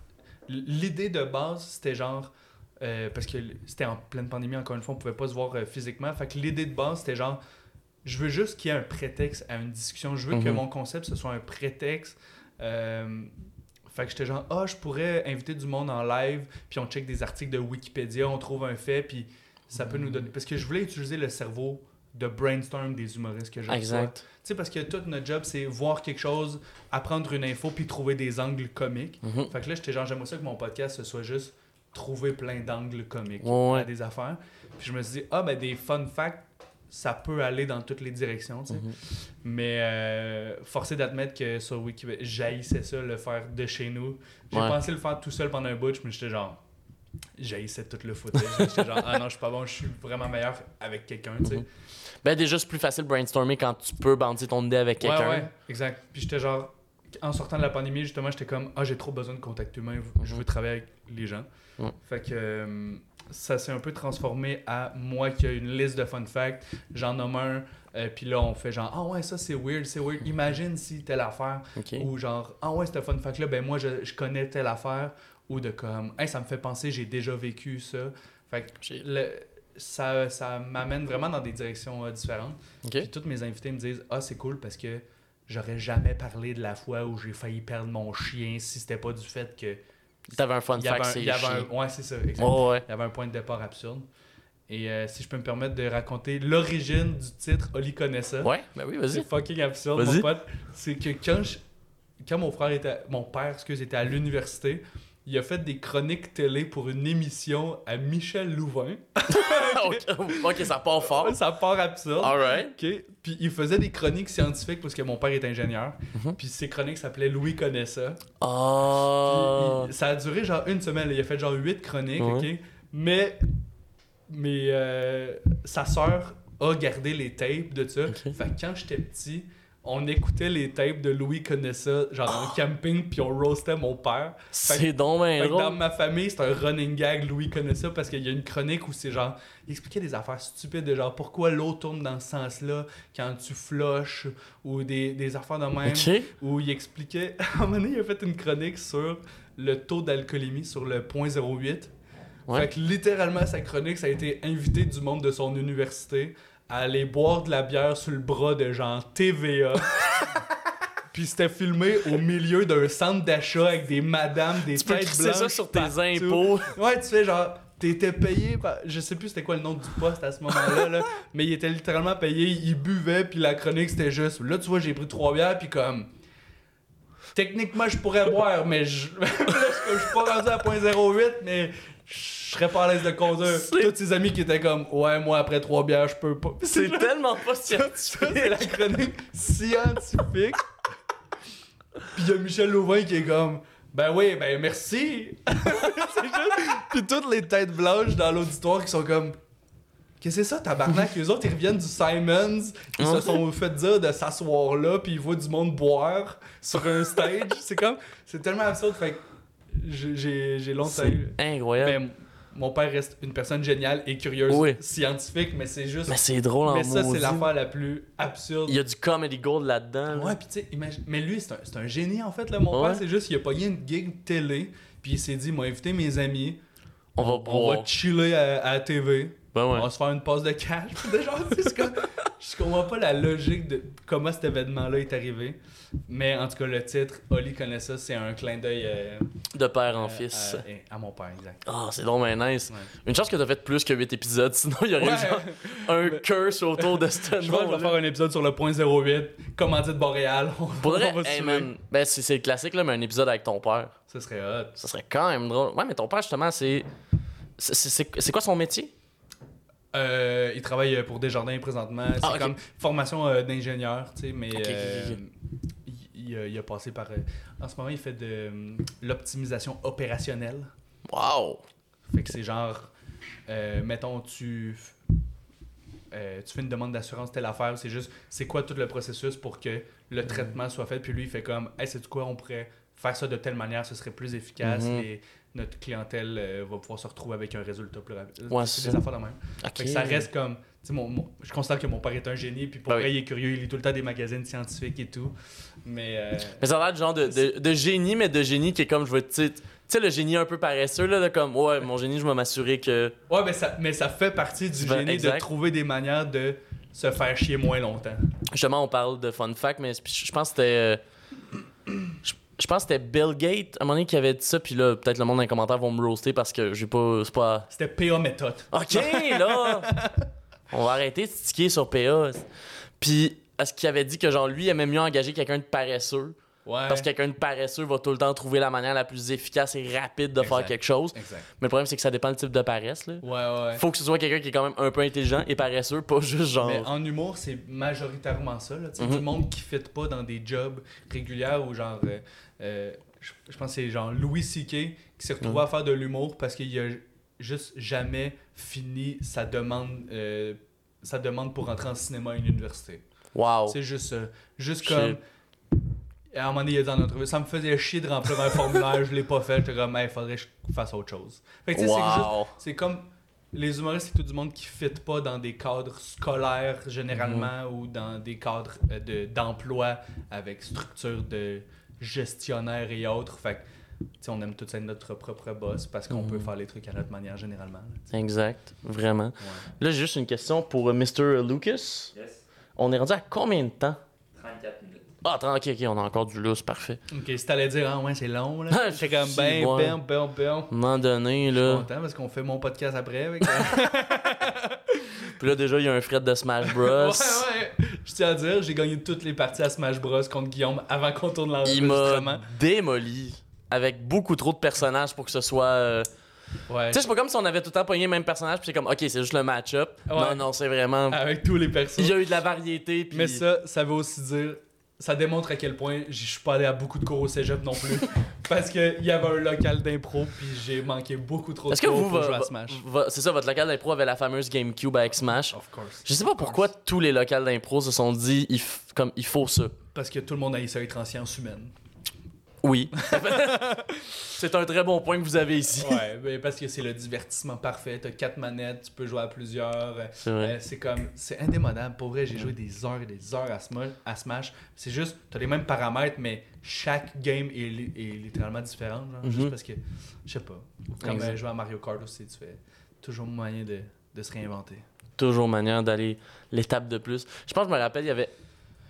L'idée de base, c'était genre. euh, parce que c'était en pleine pandémie, encore une fois, on pouvait pas se voir euh, physiquement. Fait que l'idée de base, c'était genre. Je veux juste qu'il y ait un prétexte à une discussion. Je veux que Mhm. mon concept, ce soit un prétexte. Euh, fait que j'étais genre, ah, je pourrais inviter du monde en live, puis on check des articles de Wikipédia, on trouve un fait, puis ça peut nous donner. Parce que je voulais utiliser le cerveau de brainstorm des humoristes que je. Exact. Tu sais, parce que tout notre job, c'est voir quelque chose, apprendre une info, puis trouver des angles comiques. Mhm. Fait que là, j'étais genre, j'aimerais ça que mon podcast, ce soit juste trouver plein d'angles comiques Ouais, à des affaires. Puis je me suis dit, ah, ben des fun facts, ça peut aller dans toutes les directions, tu sais. Mhm. Mais euh, forcé d'admettre que sur Wikipédia, j'haïssais ça, le faire de chez nous. J'ai Ouais. pensé le faire tout seul pendant un bout, mais j'étais genre, j'haïssais tout le footage. j'étais genre, ah non, je suis pas bon, je suis vraiment meilleur avec quelqu'un, tu sais. Mhm. Ben déjà, c'est plus facile de brainstormer quand tu peux bandir ton idée avec quelqu'un. Ouais, ouais, exact. Puis j'étais genre, en sortant de la pandémie, justement, j'étais comme, ah, j'ai trop besoin de contact humain, je veux travailler avec les gens. Mhm. Fait que euh, ça s'est un peu transformé à moi qui a une liste de fun facts, j'en nomme un, euh, puis là, on fait genre, ah ouais, ça c'est weird, c'est weird, imagine si telle affaire, ou genre, ah ouais, ce fun fact-là, ben moi, je, je connais telle affaire, ou de comme, hey, ça me fait penser, j'ai déjà vécu ça. Fait que le- ça, ça m'amène vraiment dans des directions euh, différentes. Puis tous mes invités me disent Ah, c'est cool parce que j'aurais jamais parlé de la fois où j'ai failli perdre mon chien si c'était pas du fait que. T'avais un fun fact, c'est Ouais, c'est ça. Oh, ouais. Il y avait un point de départ absurde. Et euh, si je peux me permettre de raconter l'origine du titre Oli connaît ça. Ouais, ben oui, vas-y. C'est fucking absurde, mon pote. C'est que quand, je- quand mon frère était, mon père, excuse, était à l'université, il a fait des chroniques télé pour une émission à Michel Louvain. *laughs* *laughs* ok, ok, ça part fort. Ça part absurde. Alright. OK. Puis il faisait des chroniques scientifiques parce que mon père est ingénieur. Mhm. Puis ses chroniques s'appelaient Louis connaît ça. Oh. Puis il- ça a duré genre une semaine. Il a fait genre huit chroniques. OK? Mais, mais euh, sa sœur a gardé les tapes de ça. Fait que quand j'étais petit, on écoutait les tapes de Louis connaît ça, genre en camping, puis on roastait mon père. C'est donc Fait que dans ma famille, c'est un running gag, Louis connaît ça, parce qu'il y a une chronique où c'est genre, il expliquait des affaires stupides, de genre pourquoi l'eau tourne dans ce sens-là quand tu flushes, ou des, des affaires de même, Ok. où il expliquait, *laughs* à un moment donné, il a fait une chronique sur le taux d'alcoolémie, sur le 0.08. Ouais. Fait que littéralement, sa chronique, ça a été invité du monde de son université aller boire de la bière sur le bras de genre TVA. *laughs* Puis c'était filmé au milieu d'un centre d'achat avec des madames, des Tu têtes blanches. ça sur tes partout. impôts. Ouais, tu fais genre, t'étais payé par. Je sais plus c'était quoi le nom du poste à ce moment-là, là, mais il était littéralement payé, il buvait, puis la chronique c'était juste. Là, tu vois, j'ai pris trois bières, puis comme. Techniquement, je pourrais boire, mais je *laughs* je suis pas rendu à 0.08, mais je serais pas à l'aise de conduire. Tous ses amis qui étaient comme, ouais, moi après trois bières, je peux pas. C'est tellement pas scientifique. c'est la chronique scientifique. Puis il y a Michel Louvain qui est comme Ben oui, ben merci. *laughs* Juste- Puis toutes les têtes blanches dans l'auditoire qui sont comme Qu'est-ce que c'est ça, tabarnak? Les autres, ils reviennent du Simons. Ils se sont fait dire de s'asseoir là, puis ils voient du monde boire sur un stage. c'est comme. C'est tellement absurde. Fait que j'ai- longtemps eu. incroyable. Ben, mon père reste une personne géniale et curieuse, Oui. scientifique, mais c'est juste. Mais c'est drôle en Mais ça, c'est l'affaire la plus absurde. Il y a du comedy gold là-dedans. là. Ouais, pis tu sais, imagine. Mais lui, c'est un, un génie en fait, là. Mon Ouais. père, c'est juste, il a pogné une gig télé, puis il s'est dit, m'a invité mes amis, On va on va chiller à, à la TV, Ben ouais. on va se faire une passe de cash. Puis *laughs* déjà, c'est comme. Je comprends pas la logique de comment cet événement-là est arrivé. Mais en tout cas, le titre, Oli connaît ça, c'est un clin d'œil euh, De père en euh, fils. à, à mon père, exact. Ah, c'est donc bien nice. Ouais. Une chance que t'as fait plus que 8 épisodes, *laughs* sinon il y aurait eu Ouais. genre un curse autour de ce *laughs* Je pense que je vais nom. faire un épisode sur le point 08, commandite Boréal. *laughs* On, Pour vrai, on va hey, man, ben c'est le classique là, mais un épisode avec ton père, Ça serait hot. ça serait quand même drôle. Ouais, mais ton père justement, c'est c'est quoi son métier? Euh, il travaille pour Desjardins présentement. C'est Ah, comme formation euh, d'ingénieur, tu sais, mais euh, il, il a, passé par. euh, en ce moment, il fait de euh, l'optimisation opérationnelle. Wow. Fait que c'est genre, euh, mettons, tu, euh, tu fais une demande d'assurance, telle affaire, c'est juste, c'est quoi tout le processus pour que le traitement soit fait, puis lui, il fait comme, hey, c'est quoi, on pourrait faire ça de telle manière, ce serait plus efficace, Mhm. et notre clientèle euh, va pouvoir se retrouver avec un résultat plus rapide. Ouais, c'est des affaires de même. Ok. Fait que ça reste comme. Mon, mon- je constate que mon père est un génie, puis pour Ben vrai, oui. il est curieux, il lit tout le temps des magazines scientifiques et tout. Mais. euh, Mais ça a l'air du genre de, de, de génie, mais de génie qui est comme, je veux, tu sais, tu sais, le génie un peu paresseux, là, de comme, ouais, mon génie, je vais m'assurer que. Ouais, mais ça, mais ça fait partie du Ben, génie exact. de trouver des manières de se faire chier moins longtemps. Justement, on parle de fun fact, mais je je pense que c'était. euh, Je pense que c'était Bill Gates, à un moment donné, qui avait dit ça, puis là, peut-être le monde dans les commentaires vont me roaster parce que j'ai pas. C'est pas. C'était PA méthode. Ok, là! *laughs* On va arrêter de tiquer sur PA. Puis, est-ce qu'il avait dit que, genre, lui, il aimait mieux engager quelqu'un de paresseux? Ouais. Parce que quelqu'un de paresseux va tout le temps trouver la manière la plus efficace et rapide de faire quelque chose. Exact. Mais le problème, c'est que ça dépend du type de paresse, là. Ouais, ouais. Faut que ce soit quelqu'un qui est quand même un peu intelligent et paresseux, pas juste genre. Mais en humour, c'est majoritairement ça. Là, sais, Mhm. Du monde qui ne fit pas dans des jobs réguliers ou genre. euh, euh, je, je pense que c'est genre Louis C.K. qui s'est retrouvé Mhm. à faire de l'humour parce qu'il a juste jamais fini sa demande, euh, sa demande pour entrer en cinéma à une université. Wow. C'est juste ça. Juste Shit. comme. À un moment donné, il a dit en entrevue, ça me faisait chier de remplir un formulaire, je l'ai pas fait. J'étais comme, il faudrait que je fasse autre chose. Fait que c'est juste Wow. c'est comme les humoristes, c'est tout du monde qui ne fit pas dans des cadres scolaires généralement Mhm. ou dans des cadres euh, de- d'emploi avec structure de gestionnaire et autres. Fait que, on aime tout être notre propre boss parce qu'on Mhm. peut faire les trucs à notre manière généralement. là. Exact. Vraiment. Ouais. Là, j'ai juste une question pour euh, Mr. Lucas. Yes. On est rendu à combien de temps? 34 minutes. Ah, attends, ok, ok, on a encore du lousse, parfait. Ok, si t'allais dire, ah ouais, c'est long, là. *laughs* J'étais comme, si, ben, ouais. ben, ben, ben. À un moment donné, Je suis là. content parce qu'on fait mon podcast après. Avec, *laughs* Puis là, déjà, il y a un fret de Smash Bros. *laughs* ouais, ouais. Je tiens à dire, j'ai gagné toutes les parties à Smash Bros contre Guillaume avant qu'on tourne Il m'a l'enregistrement. démoli. avec beaucoup trop de personnages pour que ce soit. euh, Ouais. Tu sais, c'est pas comme si on avait tout le temps pogné le même personnage, puis c'est comme, ok, c'est juste le match-up. Ouais. Non, non, c'est vraiment. Avec tous les persos. Il y a eu de la variété, puis. Mais ça, ça veut aussi dire. Ça démontre à quel point je suis pas allé à beaucoup de cours au cégep non plus. *laughs* parce qu'il y avait un local d'impro, puis j'ai manqué beaucoup trop de Est-ce que cours vous, pour va- jouer à Smash. c'est ça, votre local d'impro avait la fameuse GameCube avec Smash. Of course. Je sais pas pourquoi tous les locales d'impro se sont dit, il, comme, il faut ça. Parce que tout le monde a ça être en sciences humaines. Oui. *laughs* c'est un très bon point que vous avez ici. Ouais, mais parce que c'est le divertissement parfait. T'as quatre manettes, tu peux jouer à plusieurs. C'est vrai. euh, c'est comme, c'est indémodable. Pour vrai, j'ai joué des heures et des heures à Smash. À Smash. C'est juste, t'as les mêmes paramètres, mais chaque game est, li- est littéralement différent. genre, Mhm. Juste parce que, je sais pas. Comme euh, jouer à Mario Kart aussi, tu fais toujours moyen de, de se réinventer. Toujours manière d'aller l'étape de plus. Je pense que je me rappelle, il y avait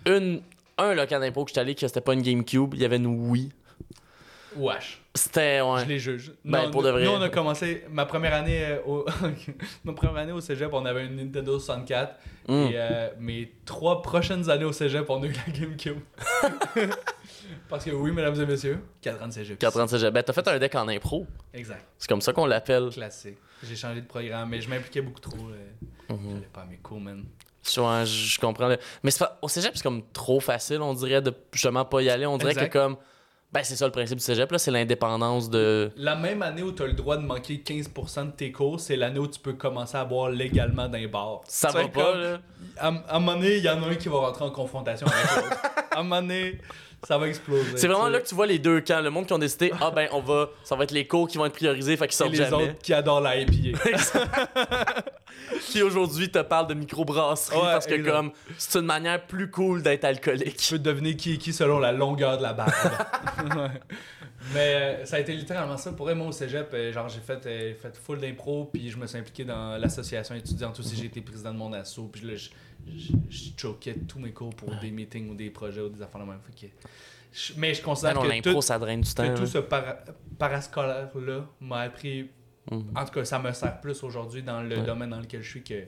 une, un local d'impro que j'étais allé que c'était pas une GameCube, il y avait une Wii. Wesh. C'était, ouais. Je les juge. Ben, Non, pour de vrai. Nous, on a commencé, ma première année euh, au, *laughs* ma première année au cégep, on avait une Nintendo 64. Mm. Et euh, mes trois prochaines années au cégep, on a eu la GameCube. *laughs* Parce que oui, mesdames et messieurs, 4 ans de cégep. 4 ans de cégep. Ben, t'as fait un deck en impro. Exact. C'est comme ça qu'on l'appelle. Classique. J'ai changé de programme, mais je m'impliquais beaucoup trop. euh, Mhm. J'allais pas à mes cours, man. Je je comprends. le- Mais pas... au cégep, c'est comme trop facile, on dirait, de justement pas y aller. On dirait Exact. que comme. Ben, c'est ça le principe du cégep, là, c'est l'indépendance de. La même année où tu as le droit de manquer 15% de tes cours, c'est l'année où tu peux commencer à boire légalement dans les bars. Ça Tu va pas, comme- là. À, à un moment donné, il y en a un qui va rentrer en confrontation avec l'autre. à un moment donné, ça va exploser. C'est vraiment là que tu vois les deux camps. Le monde qui ont décidé, ah ben, on va. Ça va être les cours qui vont être priorisés, fait qu'ils Et sortent les jamais. autres qui adorent la IPA. *laughs* qui aujourd'hui te parle de microbrasserie Ouais, parce que exact. comme c'est une manière plus cool d'être alcoolique. tu peux deviner qui est qui selon la longueur de la barbe. *laughs* Ouais. Mais euh, ça a été littéralement ça. Pour moi, au cégep, euh, genre, j'ai fait, euh, fait full d'impro, puis je me suis impliqué dans l'association étudiante aussi. J'ai été président de mon asso, puis là, je, choquais tous mes cours pour des meetings ou des projets ou des affaires de même. Fait que je- mais je Ah considère non, que tout, ça draine du temps. que tout là. ce para- parascolaire-là m'a appris. Mhm. En tout cas, ça me sert plus aujourd'hui dans le Ouais. domaine dans lequel je suis que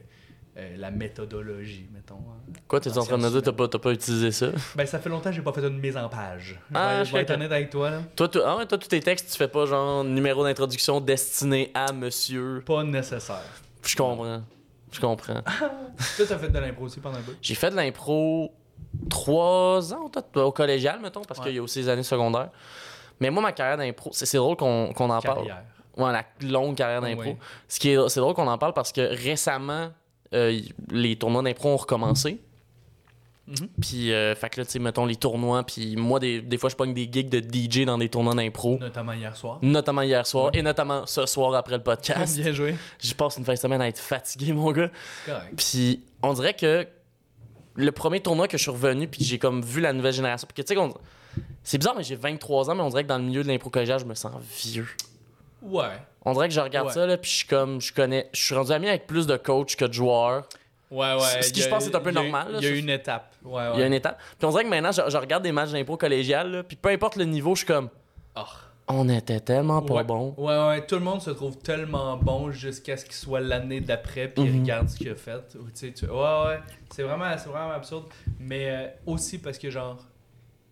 euh, la méthodologie, mettons. hein. Quoi, t'es en train de me dire t'as pas, t'as pas utilisé ça? Ben, ça fait longtemps que j'ai pas fait une mise en page. Ah, je vais ok, être honnête avec toi, là. Toi, tu- ah ouais, toi, tous tes textes, tu fais pas genre numéro d'introduction destiné à monsieur. Pas nécessaire. Je comprends. Je comprends. Toi, t'as fait de l'impro aussi pendant un bout? J'ai fait de l'impro trois ans au collégial, mettons, parce Ouais. qu'il y a aussi les années secondaires. Mais moi, ma carrière d'impro, c'est drôle qu'on en parle. Ouais, la longue carrière d'impro. Oui. Ce qui est, c'est drôle qu'on en parle parce que récemment, euh, les tournois d'impro ont recommencé. Mhm. Puis, euh, fait que là, tu sais, mettons les tournois. Puis moi, des, des fois, je pogne des gigs de DJ dans des tournois d'impro. Notamment hier soir. Notamment hier soir et notamment ce soir après le podcast. Bien joué. Je passe une fin de semaine à être fatigué, mon gars. Correct. Puis on dirait que le premier tournoi que je suis revenu, puis j'ai comme vu la nouvelle génération. Puis que, tu sais, qu'on- c'est bizarre, mais j'ai 23 ans, mais on dirait que dans le milieu de l'impro collégial, je me sens vieux. Ouais. On dirait que je regarde Ouais. ça, là, puis je suis comme, je connais, je suis rendu ami avec plus de coachs que de joueurs. Ouais, ouais. Ce qui, il je pense, c'est un peu il normal, Il y a une étape. Ouais, ouais. Il y a une étape. Puis on dirait que maintenant, je, je regarde des matchs d'impro collégial, là, puis peu importe le niveau, je suis comme, Ah. on était tellement pas ouais. bon. Ouais, ouais. Tout le monde se trouve tellement bon jusqu'à ce qu'il soit l'année d'après, puis il Mhm. regarde ce qu'il a fait. Ou, tu sais, tu- Ouais, ouais. C'est vraiment, vraiment absurde. Mais euh, aussi parce que, genre,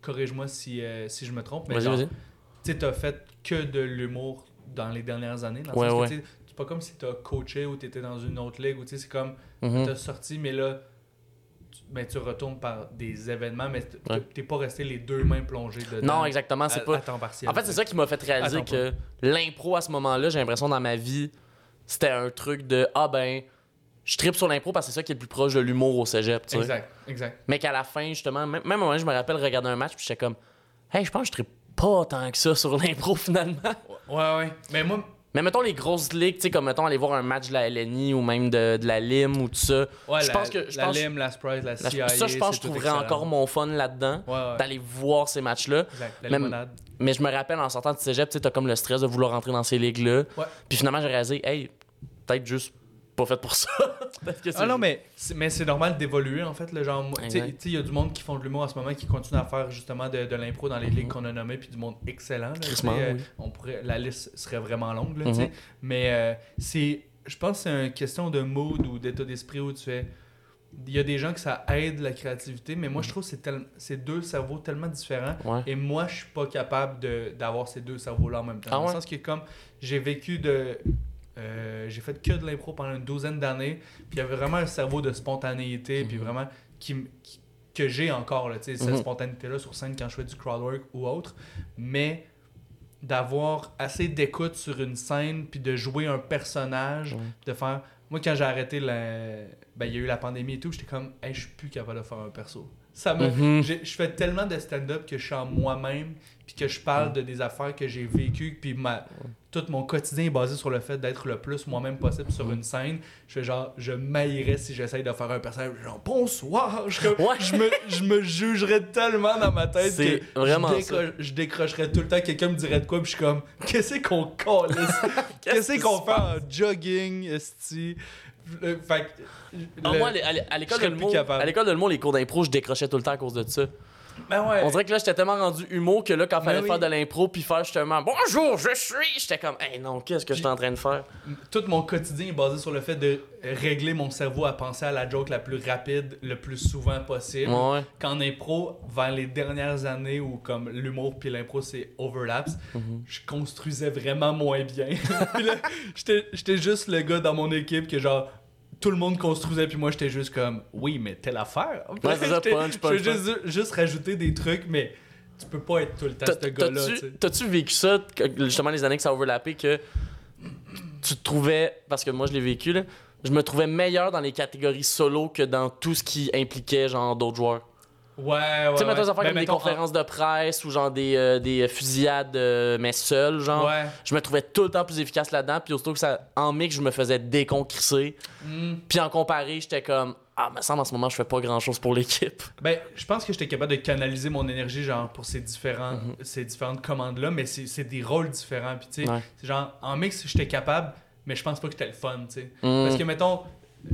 corrige-moi si, euh, si je me trompe, mais Vas-y, genre, vas-y. tu sais, t'as fait que de l'humour dans les dernières années. Dans Ouais, ouais. C'est pas comme si t'as coaché ou t'étais dans une autre ligue, ou tu sais, c'est comme, Mhm. t'as sorti, mais là, tu, ben, tu retournes par des événements, mais t'es pas resté les deux mains plongées dedans. Non, exactement, c'est pas. à temps partiel. En fait, c'est ça qui m'a fait réaliser que l'impro à ce moment-là, j'ai l'impression dans ma vie, c'était un truc de ah ben, je tripe sur l'impro parce que c'est ça qui est le plus proche de l'humour au cégep, tu sais. Exact, exact. Mais qu'à la fin, justement, même, même moment, je me rappelle regarder un match, puis j'étais comme, hey, je pense que je tripe pas tant que ça sur l'impro *laughs* finalement. Ouais, ouais. Mais moi, Mais mettons les grosses ligues, tu sais, comme mettons aller voir un match de la LNI ou même de, de la LIM ou tout ça. ouais, je pense que. Je la pense, LIM, la Sprite, la CIA. ça, je pense que je trouverais excellent. encore mon fun là-dedans, Ouais, ouais. d'aller voir ces matchs-là. Exact. La Même- limonade. Mais je me rappelle en sortant de cégep, tu sais, t'as comme le stress de vouloir rentrer dans ces ligues-là. Puis finalement, j'ai réalisé, hey, peut-être juste pas fait pour ça. *laughs* Que Ah non, mais c'est, mais c'est normal d'évoluer en fait. Le genre, il y a du monde qui font de l'humour en ce moment qui continue à faire justement de, de l'impro dans les ligues qu'on a nommées, puis du monde excellent. là, euh, oui. on pourrait, la liste serait vraiment longue, là, tu Mhm. sais. mais euh, c'est, je pense que c'est une question de mood ou d'état d'esprit où tu fais. il y a des gens que ça aide la créativité, mais moi, je trouve que c'est tel- c'est deux cerveaux tellement différents. Ouais. Et moi, je suis pas capable de- d'avoir ces deux cerveaux-là en même temps. Ah Dans le sens que, comme j'ai vécu de. Euh, j'ai fait que de l'impro pendant une douzaine d'années, puis il y avait vraiment un cerveau de spontanéité, puis Mhm. vraiment qui, que j'ai encore, là, cette Mhm. spontanéité-là sur scène quand je fais du crowdwork ou autre. Mais d'avoir assez d'écoute sur une scène, puis de jouer un personnage, de faire. Moi, quand j'ai arrêté, la... ben, il y a eu la pandémie et tout, j'étais comme, hey, je suis plus capable de faire un perso. Ça me. Mhm. Je fais tellement de stand-up que je suis en moi-même, puis que je parle de des affaires que j'ai vécues, puis ma... tout mon quotidien est basé sur le fait d'être le plus moi-même possible sur une scène. Je fais genre, je maillerais si j'essaye de faire un personnage, genre, bonsoir! Je, Ouais. je, me, je me jugerais tellement dans ma tête que vraiment je, décro- je décrocherais tout le temps. Quelqu'un me dirait de quoi, puis je suis comme, qu'est-ce qu'on calisse? *laughs* Qu'est-ce qu'on fait en jogging, esti? Le- Fait que, le- moi, à l'école de l'humour, les cours d'impro, je décrochais tout le temps à cause de ça. Ben ouais. On dirait que là, j'étais tellement rendu humour que là, quand il fallait oui. faire de l'impro puis faire justement bonjour, je suis, j'étais comme, hey non, qu'est-ce que je suis en train de faire? tout mon quotidien est basé sur le fait de régler mon cerveau à penser à la joke la plus rapide le plus souvent possible. Ouais. Qu'en impro, vers les dernières années où comme l'humour puis l'impro c'est overlaps, Mhm. je construisais vraiment moins bien. *laughs* J'étais juste le gars dans mon équipe que genre tout le monde construisait puis moi j'étais juste comme oui mais telle affaire. Ouais, c'est ça, punch, punch, Je veux juste, juste rajouter des trucs mais tu peux pas être tout le temps ce gars-là. tu T'as-tu vécu ça, justement, les années que ça a overlappé, que tu te trouvais, parce que moi je l'ai vécu, là, je me trouvais meilleur dans les catégories solo que dans tout ce qui impliquait genre d'autres joueurs? Ouais, ouais. tu sais, mettons ouais. affaires Ben, comme des en- conférences de presse ou genre des, euh, des fusillades, euh, mais seul, genre. Ouais. Je me trouvais tout le temps plus efficace là-dedans, puis aussitôt que ça, en mix, je me faisais déconcrisser. Hmm. Puis en comparé, j'étais comme, ah, me semble en ce moment, je fais pas grand-chose pour l'équipe. *laughs* Ben, je pense que j'étais capable de canaliser mon énergie genre pour ces différents Mhm. ces différentes commandes là, mais c'est des rôles différents puis tu sais, Ouais. genre en mix j'étais capable, mais je pense pas que j'étais le fun, tu sais. Mm. Parce que mettons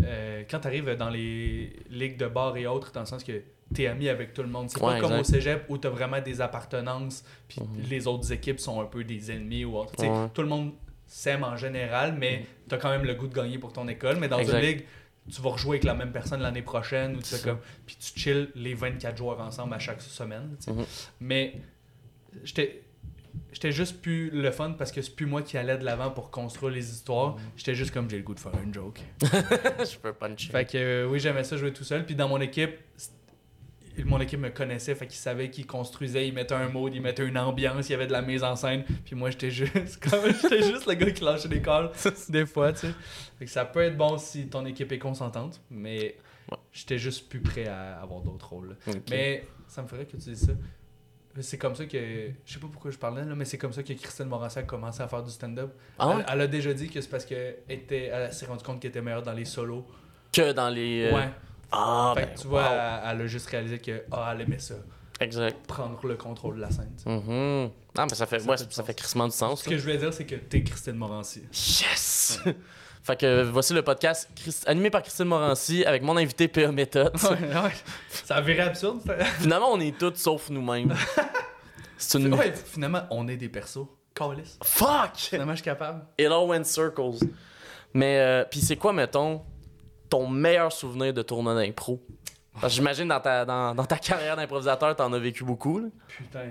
euh, quand t'arrives dans les ligues de bar et autres dans le sens que t'es ami avec tout le monde, c'est Ouais, pas comme au cégep où t'as vraiment des appartenances puis les autres équipes sont un peu des ennemis ou autre. Mhm. Tout le monde s'aime en général, mais t'as quand même le goût de gagner pour ton école, mais dans Exact. une ligue tu vas rejouer avec la même personne l'année prochaine ou tu comme puis tu chill les 24 joueurs ensemble à chaque semaine. Mhm. mais j'étais j'étais juste plus le fun parce que c'est plus moi qui allais de l'avant pour construire les histoires Mhm. j'étais juste comme j'ai le goût de faire une joke *laughs* je peux puncher. fait que euh, oui j'aimais ça jouer tout seul puis dans mon équipe mon équipe me connaissait, fait qu'ils savaient qu'ils construisaient, ils mettaient un mode, ils mettaient une ambiance, il y avait de la mise en scène, puis moi j'étais juste *laughs* j'étais juste le gars qui lâchait des calls des fois, tu sais. Fait que ça peut être bon si ton équipe est consentante, mais Ouais. j'étais juste plus prêt à avoir d'autres rôles. Mais ça me ferait que tu dises ça. C'est comme ça que. Je sais pas pourquoi je parlais, là, mais c'est comme ça que Christine Morancy a commencé à faire du stand-up. Ah ouais? elle, elle a déjà dit que c'est parce qu'elle était, elle s'est rendue compte qu'elle était meilleure dans les solos. Que dans les. euh, Ouais. Ah, fait ben, que tu vois, wow. elle, elle a juste réalisé que ah, elle aimait ça. Exact. Prendre le contrôle de la scène. sais. Mhm. Ah, mais ça fait, Ça ouais, fait ça fait crissement du sens. Ce que je voulais dire, c'est que t'es Christine Morancy. Yes! *laughs* fait que voici le podcast Christ- animé par Christine Morancy avec mon invité PA Méthode. *laughs* ouais, ouais. Ça a viré absurde. ça. *laughs* Finalement, on est tous sauf nous-mêmes. C'est une. ouais, finalement, on est des persos. Calice. Fuck! Finalement, je suis capable. It all went circles. Mais, euh, puis c'est quoi, mettons, ton meilleur souvenir de tournoi d'impro? Parce que j'imagine dans ta, dans, dans ta carrière d'improvisateur, t'en as vécu beaucoup. Là. Putain.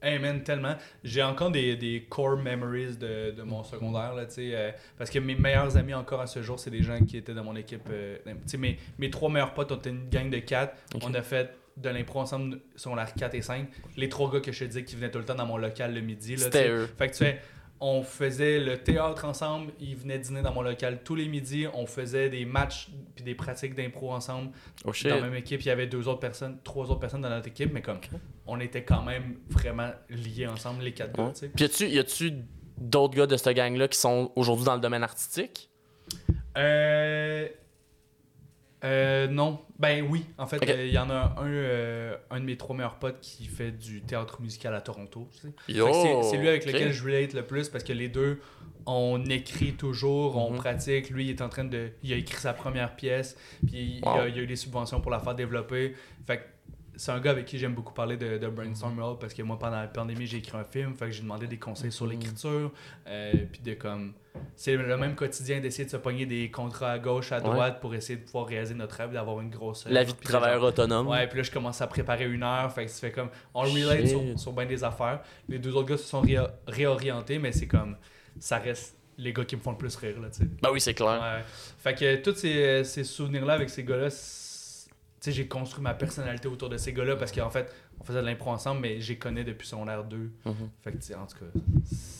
Hey man, tellement. J'ai encore des, des core memories de, de mon secondaire, là, euh, parce que mes meilleurs amis encore à ce jour, c'est des gens qui étaient dans mon équipe. euh, mes, mes trois meilleurs potes, on était une gang de quatre. On a fait de l'impro ensemble sur la 4 et 5. Les trois gars que je te dis qui venaient tout le temps dans mon local le midi. Là, C'était eux. Fait que tu on faisait le théâtre ensemble, ils venaient dîner dans mon local tous les midis, on faisait des matchs puis des pratiques d'impro ensemble. Oh shit. Dans la même équipe, il y avait deux autres personnes, trois autres personnes dans notre équipe, mais comme on était quand même vraiment liés ensemble, les quatre gars, Ouais. Puis y a-tu d'autres gars de cette gang-là qui sont aujourd'hui dans le domaine artistique? Euh... Euh, non. Ben oui, en fait, euh, il y en a un, euh, un de mes trois meilleurs potes qui fait du théâtre musical à Toronto. tu sais. C'est lui avec lequel je relate le plus parce que les deux, on écrit toujours, on Mhm. pratique. Lui, il est en train de. Il a écrit sa première pièce, puis il, a, il a eu des subventions pour la faire développer. Fait que c'est un gars avec qui j'aime beaucoup parler de, de Brainstorm World parce que moi, pendant la pandémie, j'ai écrit un film. Fait que j'ai demandé des conseils sur l'écriture. euh, puis de comme. C'est le même quotidien d'essayer de se pogner des contrats à gauche, à droite pour essayer de pouvoir réaliser notre rêve, d'avoir une grosse. La vie de travailleur genre- autonome. Ouais, puis là, je commence à préparer une heure. Fait que ça fait comme. On relate sur, sur bien des affaires. Les deux autres gars se sont ré- réorientés, mais c'est comme. Ça reste les gars qui me font le plus rire, là, tu sais. Ben oui, c'est clair. Ouais. Fait que tous ces, ces souvenirs-là avec ces gars-là, c'est- tu sais, j'ai construit ma personnalité autour de ces gars-là parce qu'en fait, on faisait de l'impro ensemble, mais j'ai connais depuis son air 2. Mhm. Fait que, tu sais, en tout cas.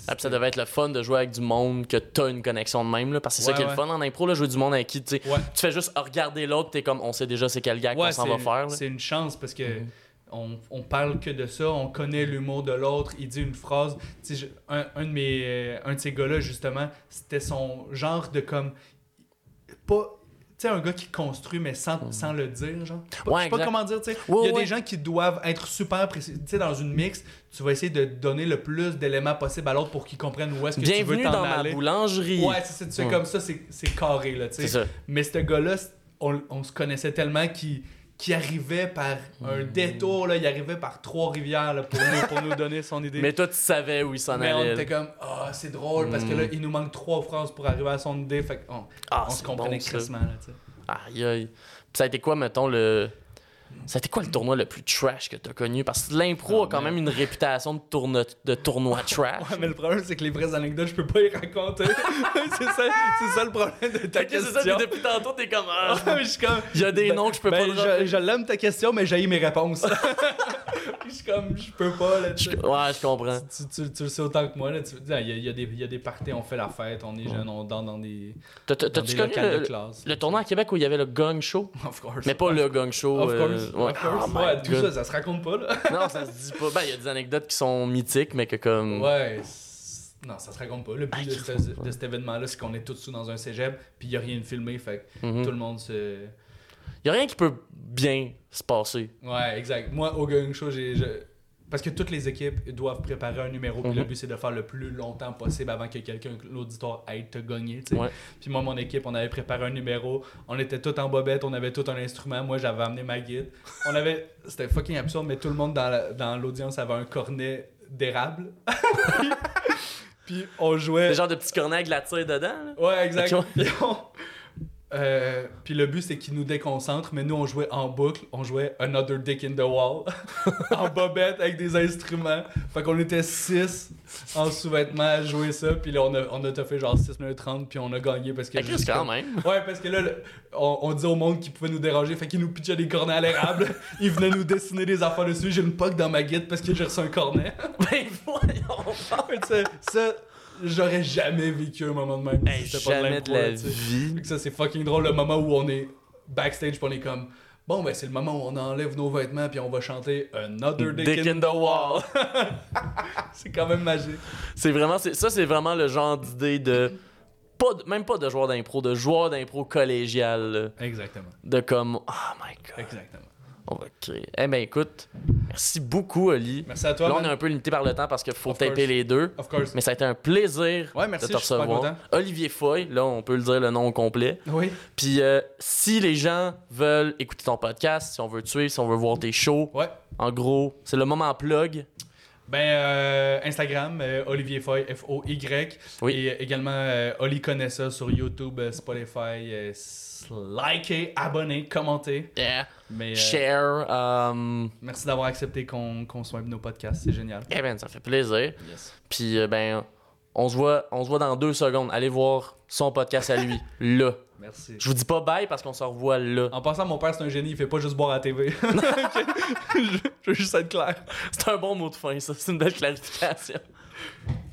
Ah, ça devait être le fun de jouer avec du monde que t'as une connexion de même, là, parce que c'est ça Ouais, qui est le fun en impro, là, jouer du monde avec qui, tu sais, Ouais. tu fais juste regarder l'autre, t'es comme, on sait déjà c'est quel Ouais, qu'on s'en va faire. C'est une chance parce que Mhm. on, on parle que de ça, on connaît l'humour de l'autre, il dit une phrase. Je- un, un de mes euh, un de ces gars-là, justement, c'était son genre de comme. Pas. Sais, un gars qui construit, mais sans, sans le dire, genre. Je sais pas- Ouais, je sais pas comment dire, tu sais. Il y a des gens qui doivent être super précis. Tu sais, dans une mix, tu vas essayer de donner le plus d'éléments possible à l'autre pour qu'il comprenne où est-ce que tu veux Bienvenue t'en dans aller. ma boulangerie. Ouais, c'est ça, comme ça, c'est carré, là, tu sais. Mais ce gars-là, on, on se connaissait tellement qu'il qu'il arrivait par un Hmm. détour, là, il arrivait par Trois-Rivières là, pour, nous, pour nous donner son idée. Mais toi, tu savais où il s'en Mais on allait. était comme, ah, c'est drôle, parce que là, il nous manque trois phrases pour arriver à son idée. Fait qu'on Ah, on se comprenait bon, crissement, là, tu sais. Aïe, aïe. Puis ça a été quoi, mettons, le. Été quoi le tournoi le plus trash que t'as connu? Parce que l'impro a quand même une réputation de, tournoi *laughs* trash. Ouais, mais le problème, c'est que les vraies anecdotes, je peux pas les raconter. *laughs* c'est ça, c'est ça le problème de ta Ok, c'est ça, question. puis depuis tantôt, t'es comme. ah, *laughs* comme, Il y a des Ben- noms que je peux ben, pas je, je l'aime ta question, mais j'ai mes réponses. je suis comme, je peux pas, là, tu. Ouais, je comprends. Tu, tu- tu le sais autant que moi, là. tu- Il y, a, il y a des, il y a des parties, on fait la fête, on est jeunes, on danse dans des, T'as-tu connu le, de classe. le tournoi à Québec où il y avait le gong show? Of course. Mais pas le gong show. Of euh, ouais. Oh ouais, tout God. ça, ça se raconte pas, là. *laughs* Non, ça se dit pas. Ben, il y a des anecdotes qui sont mythiques, mais que comme. Ouais. Non, ça se raconte pas. Le Ah, but de, ce- de cet événement-là, c'est qu'on est tous sous dans un cégep, puis il y a rien de filmé, fait que Mhm. tout le monde se. Il y a rien qui peut bien se passer. Ouais, exact. Moi, au gang show, j'ai. je- Parce que toutes les équipes doivent préparer un numéro, puis Mhm. le but c'est de faire le plus longtemps possible avant que quelqu'un, l'auditoire, aille te gagner. Ouais. Puis moi, mon équipe, on avait préparé un numéro, on était tous en bobette, on avait tout un instrument. Moi, j'avais amené ma guide. On avait. *laughs* C'était fucking absurde, mais tout le monde dans la- dans l'audience avait un cornet d'érable. *laughs* puis on jouait. Des genres de petits cornets avec la tire dedans. là. Ouais, exact. Ok. Puis, on- euh, puis le but, c'est qu'ils nous déconcentrent, mais nous, on jouait en boucle. On jouait Another Dick in the Wall, *laughs* en bobette, avec des instruments. Fait qu'on était 6 en sous-vêtements à jouer ça. Puis là, on a, on a fait genre 6 minutes 30, puis on a gagné parce que... Juste quand même. Ouais, parce que là, le- on, on disait au monde qu'ils pouvaient nous déranger, fait qu'ils nous pitchaient des cornets à l'érable. Ils venaient nous dessiner des affaires dessus. J'ai une poque dans ma guide parce que j'ai reçu un cornet. *laughs* Ben voyons. *laughs* Ça, j'aurais jamais vécu un moment de même. Hey, c'était pas jamais de la vie. Ça, c'est fucking drôle le moment où on est backstage pis on est comme. Bon, ben, c'est le moment où on enlève nos vêtements puis on va chanter Another Dick, Dick in, the Wall. *laughs* c'est quand même magique. C'est vraiment, ça, c'est vraiment le genre d'idée de. Pas, de- même pas de joueur d'impro, de joueur d'impro collégial. Exactement. De comme. Oh my god. Exactement. On va créer. Eh ben écoute, merci beaucoup, Oli. Merci à toi. Là, on est un peu limité par le temps parce qu'il faut Of taper course. les deux. Of course. Mais ça a été un plaisir Ouais, merci, de te recevoir. Olivier Foy, là, on peut le dire le nom au complet. Oui. Puis euh, si les gens veulent écouter ton podcast, si on veut te suivre, si on veut voir tes shows, Ouais. en gros, c'est le moment plug. Ben, euh, Instagram, euh, Olivier Foy, F-O-Y. Oui. Et également, Oli connaît ça sur YouTube, Spotify. Likez, abonnez, commentez. Yeah. Mais, euh, Share. um, merci d'avoir accepté qu'on qu'on soit nos podcasts, c'est génial. Eh ben, ça fait plaisir. Yes. Puis euh, ben, on se voit, on se voit dans deux secondes. Allez voir son podcast à lui, *laughs* là. Merci. Je vous dis pas bye parce qu'on se revoit là. En passant, mon père, c'est un génie, il fait pas juste boire à la TV. je, *laughs* je veux juste être clair. C'est un bon mot de fin, ça. C'est une belle clarification.